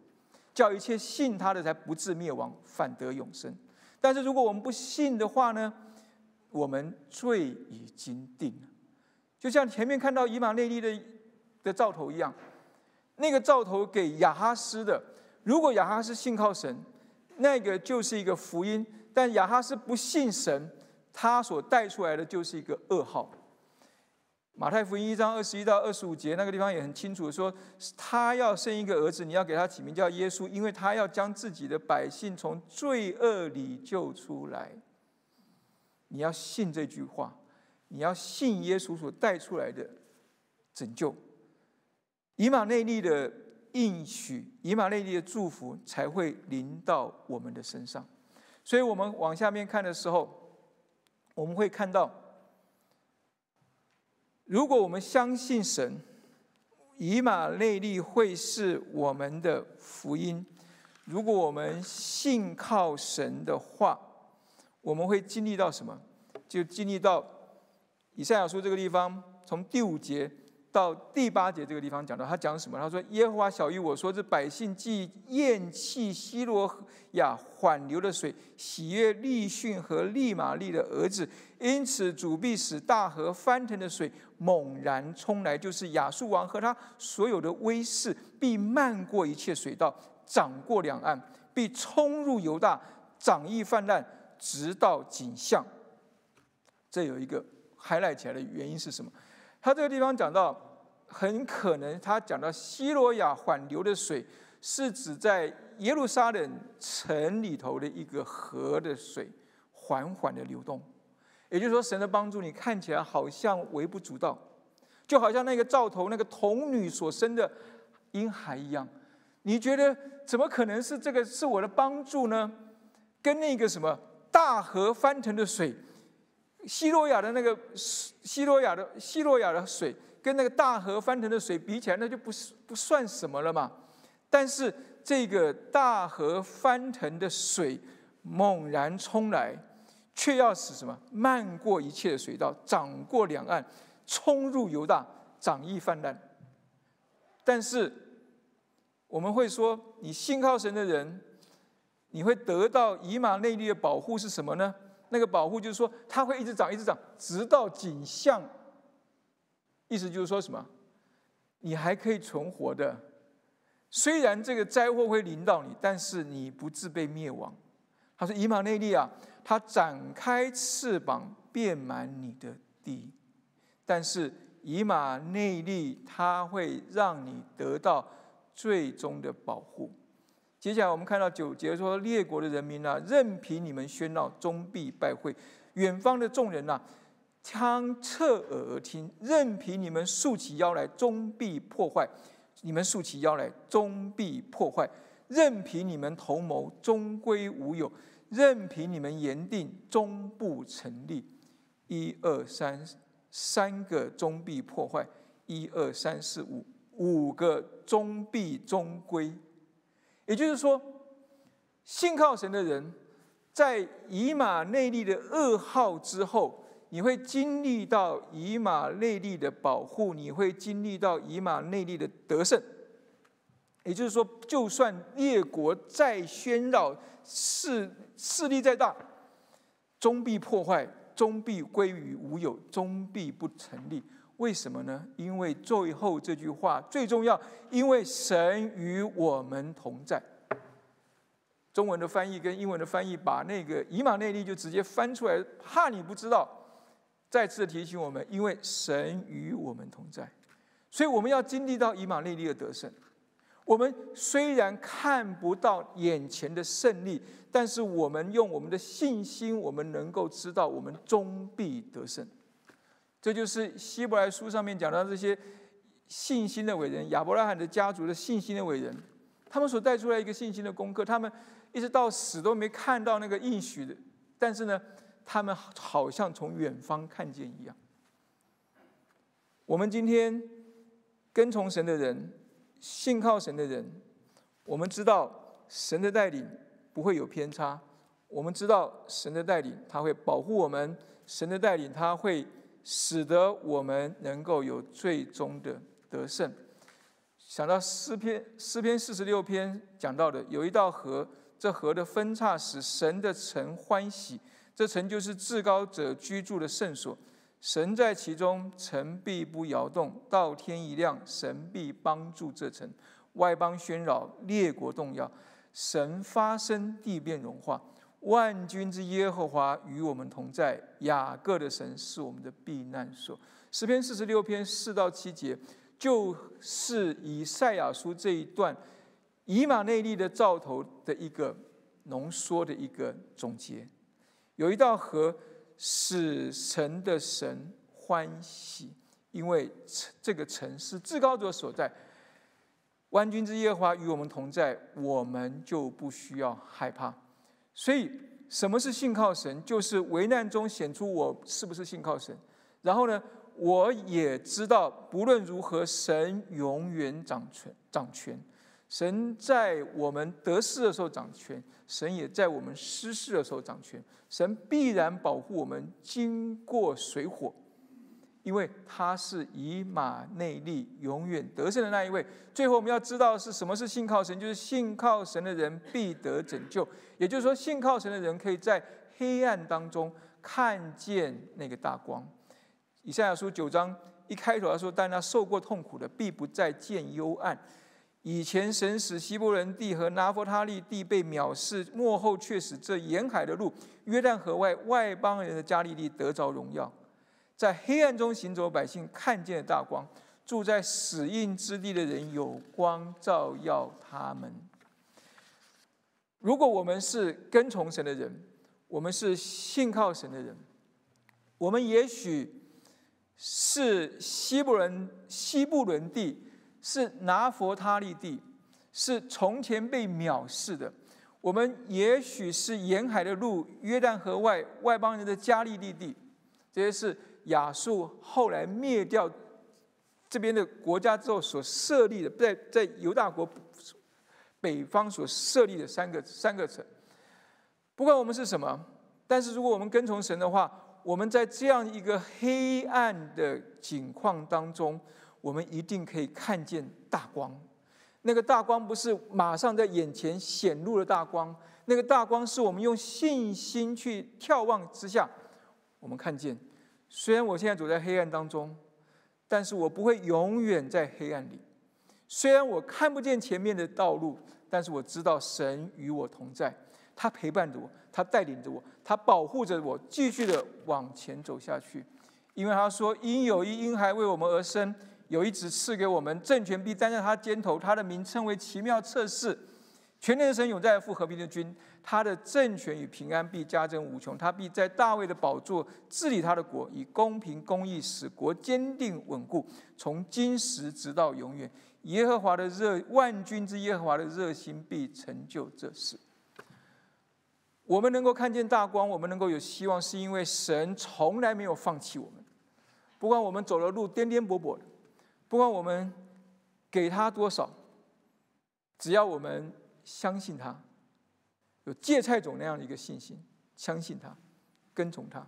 叫一切信他的才不至灭亡，反得永生。但是如果我们不信的话呢？我们罪已经定了，就像前面看到以马内利的的兆头一样，那个兆头给亚哈斯的，如果亚哈斯信靠神，那个就是一个福音；但亚哈斯不信神。他所带出来的就是一个噩耗。马太福音一章二十一到二十五节那个地方也很清楚说，他要生一个儿子，你要给他起名叫耶稣，因为他要将自己的百姓从罪恶里救出来。你要信这句话，你要信耶稣所带出来的拯救。以马内利的应许，以马内利的祝福才会临到我们的身上。所以我们往下面看的时候。我们会看到，如果我们相信神，以马内利会是我们的福音；如果我们信靠神的话，我们会经历到什么？就经历到以赛亚书这个地方，从第五节。到第八节这个地方讲到，他讲什么？他说：“耶和华小谕我说，这百姓既厌弃希罗亚缓流的水，喜悦利逊和利玛利的儿子，因此主必使大河翻腾的水猛然冲来，就是亚述王和他所有的威势，必漫过一切水道，涨过两岸，必冲入犹大，涨溢泛滥，直到景象。”这有一个 highlight 起来的原因是什么？他这个地方讲到，很可能他讲到希罗亚缓流的水，是指在耶路撒冷城里头的一个河的水缓缓的流动。也就是说，神的帮助你看起来好像微不足道，就好像那个兆头那个童女所生的婴孩一样。你觉得怎么可能是这个是我的帮助呢？跟那个什么大河翻腾的水。希罗亚的那个希罗亚的希罗亚的水，跟那个大河翻腾的水比起来，那就不是不算什么了嘛。但是这个大河翻腾的水猛然冲来，却要使什么？漫过一切的水道，涨过两岸，冲入犹大，涨溢泛滥。但是我们会说，你信靠神的人，你会得到以马内利的保护是什么呢？那个保护就是说，它会一直长，一直长，直到景象。意思就是说什么？你还可以存活的。虽然这个灾祸会临到你，但是你不自被灭亡。他说：“以马内利啊，他展开翅膀，遍满你的地。但是以马内利，他会让你得到最终的保护。”接下来我们看到九节说：“列国的人民啊，任凭你们喧闹，终必败坏；远方的众人呐，将侧耳而听，任凭你们竖起腰来，终必破坏；你们竖起腰来，终必破坏；任凭你们同谋，终归无有；任凭你们言定，终不成立。一二三，三个终必破坏；一二三四五，五个终必终归。”也就是说，信靠神的人，在以马内利的噩耗之后，你会经历到以马内利的保护，你会经历到以马内利的得胜。也就是说，就算列国再喧扰，势势力再大，终必破坏，终必归于无有，终必不成立。为什么呢？因为最后这句话最重要，因为神与我们同在。中文的翻译跟英文的翻译把那个以马内利就直接翻出来，怕你不知道，再次提醒我们，因为神与我们同在，所以我们要经历到以马内利的得胜。我们虽然看不到眼前的胜利，但是我们用我们的信心，我们能够知道我们终必得胜。这就是希伯来书上面讲到这些信心的伟人，亚伯拉罕的家族的信心的伟人，他们所带出来一个信心的功课，他们一直到死都没看到那个应许的，但是呢，他们好像从远方看见一样。我们今天跟从神的人。信靠神的人，我们知道神的带领不会有偏差。我们知道神的带领，他会保护我们；神的带领，他会使得我们能够有最终的得胜。想到诗篇，诗篇四十六篇讲到的，有一道河，这河的分叉使神的城欢喜，这城就是至高者居住的圣所。神在其中，城必不摇动。到天一亮，神必帮助这城。外邦喧扰，列国动摇，神发声，地变融化。万军之耶和华与我们同在。雅各的神是我们的避难所。诗篇四十六篇四到七节，就是以赛亚书这一段以马内利的兆头的一个浓缩的一个总结。有一道河。使神的神欢喜，因为这个城是至高者所在。万军之耶和华与我们同在，我们就不需要害怕。所以，什么是信靠神？就是危难中显出我是不是信靠神。然后呢，我也知道，不论如何，神永远掌权，掌权。神在我们得势的时候掌权，神也在我们失势的时候掌权。神必然保护我们经过水火，因为他是以马内利，永远得胜的那一位。最后我们要知道是什么是信靠神，就是信靠神的人必得拯救。也就是说，信靠神的人可以在黑暗当中看见那个大光。以赛亚书九章一开头他说：“但那受过痛苦的，必不再见幽暗。”以前神使希伯伦地和拿佛他利地被藐视，末后却使这沿海的路、约旦河外外邦人的加利利得着荣耀。在黑暗中行走百姓看见了大光，住在死荫之地的人有光照耀他们。如果我们是跟从神的人，我们是信靠神的人，我们也许是西伯伦西布伦地。是拿佛他利地，是从前被藐视的。我们也许是沿海的路，约旦河外外邦人的加利利地，这些是亚述后来灭掉这边的国家之后所设立的，在在犹大国北方所设立的三个三个城。不管我们是什么，但是如果我们跟从神的话，我们在这样一个黑暗的景况当中。我们一定可以看见大光，那个大光不是马上在眼前显露的大光，那个大光是我们用信心去眺望之下，我们看见。虽然我现在走在黑暗当中，但是我不会永远在黑暗里。虽然我看不见前面的道路，但是我知道神与我同在，他陪伴着我，他带领着我，他保护着我，继续的往前走下去。因为他说：“因有一婴孩为我们而生。”有一子赐给我们，政权必担在他肩头。他的名称为奇妙测试，全能神永在复和平的君。他的政权与平安必加增无穷。他必在大卫的宝座治理他的国，以公平公义使国坚定稳固，从今时直到永远。耶和华的热万军之耶和华的热心必成就这事。我们能够看见大光，我们能够有希望，是因为神从来没有放弃我们，不管我们走的路颠颠簸簸的。不管我们给他多少，只要我们相信他，有芥菜种那样的一个信心，相信他，跟从他，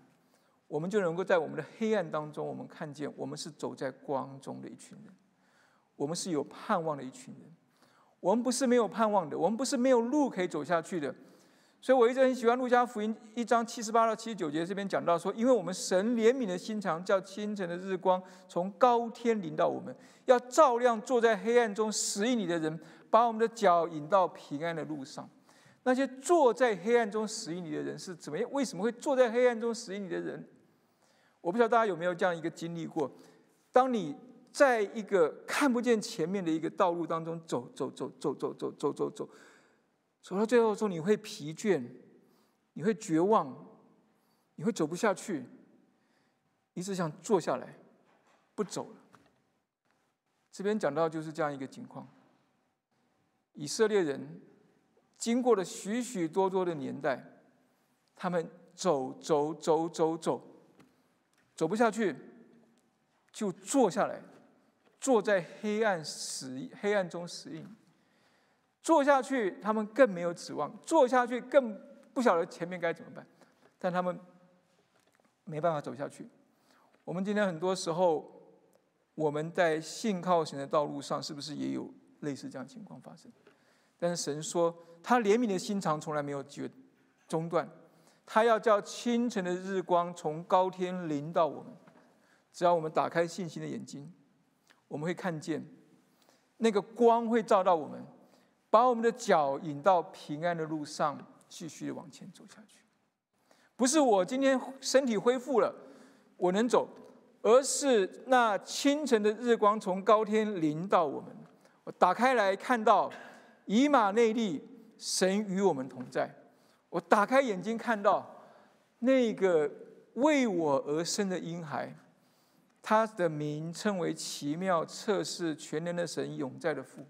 我们就能够在我们的黑暗当中，我们看见我们是走在光中的一群人，我们是有盼望的一群人，我们不是没有盼望的，我们不是没有路可以走下去的。所以我一直很喜欢路加福音一章七十八到七十九节这边讲到说，因为我们神怜悯的心肠，叫清晨的日光从高天临到我们，要照亮坐在黑暗中死意里的人，把我们的脚引到平安的路上。那些坐在黑暗中死意里的人是怎么样？为什么会坐在黑暗中死意里的人？我不知道大家有没有这样一个经历过：当你在一个看不见前面的一个道路当中走走走走走走走走走，走到最后的时候，你会疲倦，你会绝望，你会走不下去，你只想坐下来，不走了。这边讲到就是这样一个情况。以色列人经过了许许多多的年代，他们走走走走走，走不下去，就坐下来，坐在黑暗死黑暗中死硬。坐下去，他们更没有指望；坐下去，更不晓得前面该怎么办。但他们没办法走下去。我们今天很多时候，我们在信靠神的道路上，是不是也有类似这样情况发生？但是神说，他怜悯的心肠从来没有绝中断，他要叫清晨的日光从高天临到我们。只要我们打开信心的眼睛，我们会看见那个光会照到我们，把我们的脚引到平安的路上，继续往前走下去。不是我今天身体恢复了，我能走，而是那清晨的日光从高天临到我们，我打开来看到。以马内利，神与我们同在。我打开眼睛看到那个为我而生的婴孩，他的名称为奇妙、测试、全能的神、永在的父。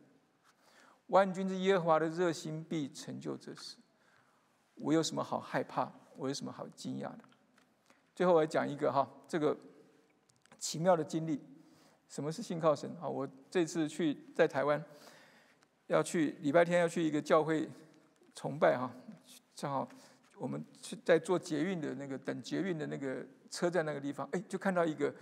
万军之耶和华的热心必成就这事。我有什么好害怕？我有什么好惊讶的？最后我讲一个哈，这个奇妙的经历。什么是信靠神啊？我这次去在台湾。要去礼拜天要去一个教会崇拜哈，正好我们去在坐捷运的那个等捷运的那个车站那个地方，哎，就看到一个，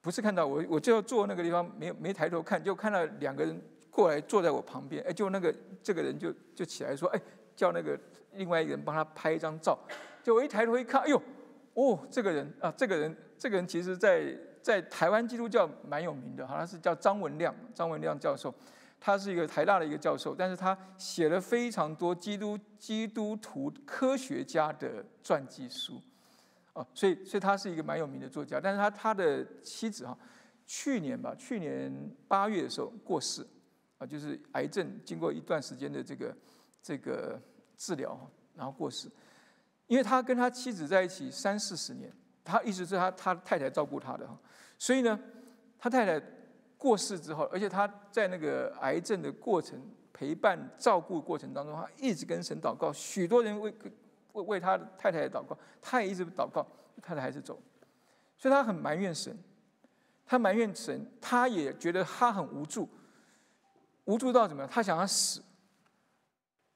不是看到我，我就要坐那个地方，没没抬头看，就看到两个人过来坐在我旁边，哎，就那个这个人就就起来说，哎，叫那个另外一个人帮他拍一张照，就我一抬头一看，哎呦，哦，这个人啊，这个人这个人其实在在台湾基督教蛮有名的，好像是叫张文亮，张文亮教授。他是一个台大的一个教授，但是他写了非常多基督基督徒科学家的传记书，哦，所以所以他是一个蛮有名的作家。但是他他的妻子哈，去年吧，去年八月的时候过世，啊，就是癌症经过一段时间的这个这个治疗，然后过世。因为他跟他妻子在一起三四十年，他一直是他他太太照顾他的哈，所以呢，他太太。过世之后，而且他在那个癌症的过程陪伴照顾过程当中，他一直跟神祷告，许多人为为为他的太太祷告，他也一直祷告，太太还是走，所以他很埋怨神，他埋怨神，他也觉得他很无助，无助到怎么样？他想要死，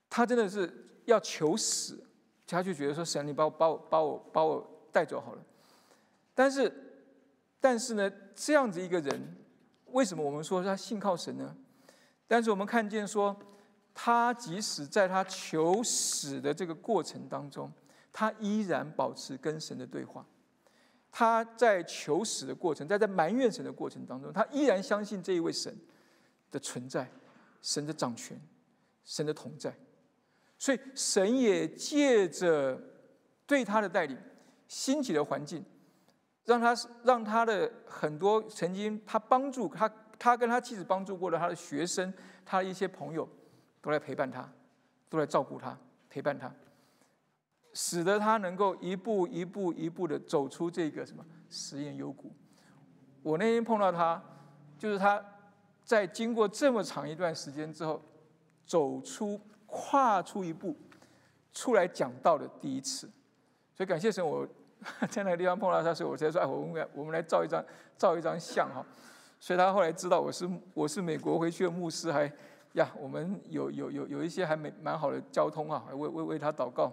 他真的是要求死，他就觉得说神，你把我把我把我把我带走好了，但是但是呢，这样子一个人。为什么我们说他信靠神呢？但是我们看见说，他即使在他求死的这个过程当中，他依然保持跟神的对话。他在求死的过程，在在埋怨神的过程当中，他依然相信这一位神的存在，神的掌权，神的同在。所以神也借着对他的带领，兴起的环境。让他让他的很多曾经他帮助他他跟他妻子帮助过的他的学生，他的一些朋友，都来陪伴他，都来照顾他，陪伴他，使得他能够一步一步一步的走出这个什么实验幽谷。我那天碰到他，就是他在经过这么长一段时间之后，走出跨出一步，出来讲道的第一次，所以感谢神我。在那个地方碰到他，所以我才说：“哎，我们来，我们来照一张，照一张相哈。”所以他后来知道我是我是美国回去的牧师，还呀，我们有有有有一些还蛮蛮好的交通啊，为为为他祷告，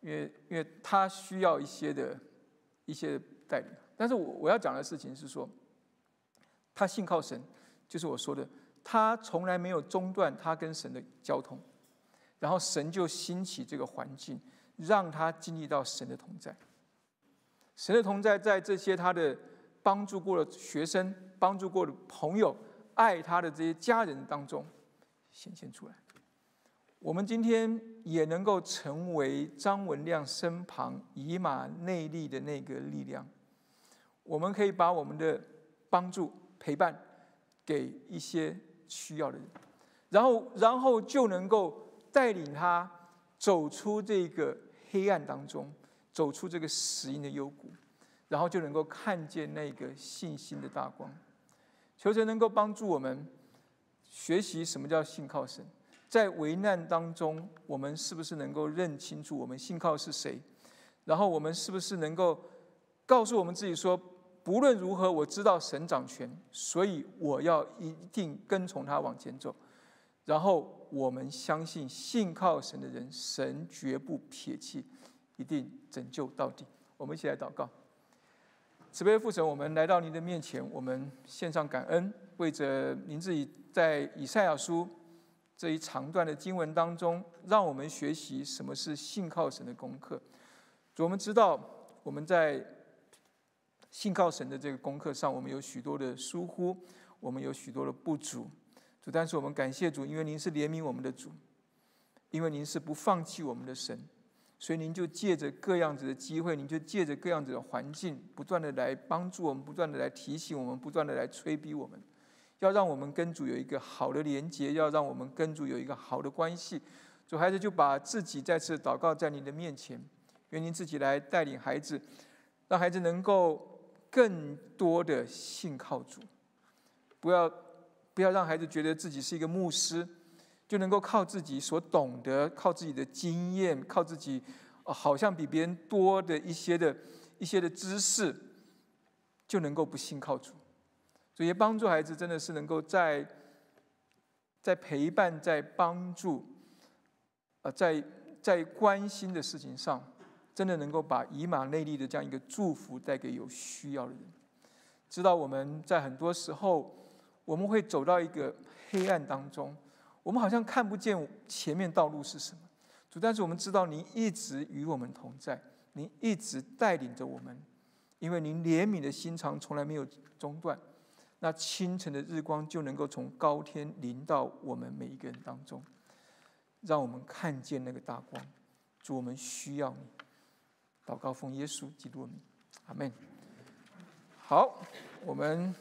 因为因为他需要一些的一些带领。但是我我要讲的事情是说，他信靠神，就是我说的，他从来没有中断他跟神的交通，然后神就兴起这个环境，让他经历到神的同在。神的同在，在这些他的帮助过的学生、帮助过的朋友、爱他的这些家人当中显现出来。我们今天也能够成为张文亮身旁以马内利的那个力量，我们可以把我们的帮助陪伴给一些需要的人，然后然后就能够带领他走出这个黑暗当中，走出这个死荫的幽谷，然后就能够看见那个信心的大光。求神能够帮助我们学习什么叫信靠神，在危难当中，我们是不是能够认清楚我们信靠是谁？然后我们是不是能够告诉我们自己说，不论如何，我知道神掌权，所以我要一定跟从他往前走。然后我们相信信靠神的人，神绝不撇弃，一定拯救到底。我们一起来祷告。慈悲父神，我们来到您的面前，我们献上感恩，为着您自己在以赛亚书这一长段的经文当中，让我们学习什么是信靠神的功课。主，我们知道我们在信靠神的这个功课上，我们有许多的疏忽，我们有许多的不足。主，但是我们感谢主，因为您是怜悯我们的主，因为您是不放弃我们的神。所以您就借着各样子的机会，您就借着各样子的环境，不断的来帮助我们，不断的来提醒我们，不断的来催逼我们，要让我们跟主有一个好的连接，要让我们跟主有一个好的关系。主孩子就把自己再次祷告在您的面前，愿您自己来带领孩子，让孩子能够更多的信靠主，不要不要让孩子觉得自己是一个牧师。就能够靠自己所懂得，靠自己的经验，靠自己，好像比别人多的一些的一些的知识，就能够不信靠主。所以帮助孩子真的是能够在在陪伴、在帮助，呃，在在关心的事情上，真的能够把以马内利的这样一个祝福带给有需要的人。知道我们在很多时候，我们会走到一个黑暗当中。我们好像看不见前面道路是什么，主，但是我们知道您一直与我们同在，您一直带领着我们，因为您怜悯的心肠从来没有中断。那清晨的日光就能够从高天临到我们每一个人当中，让我们看见那个大光。主，我们需要你。祷告奉耶稣基督的名，阿门。好，我们。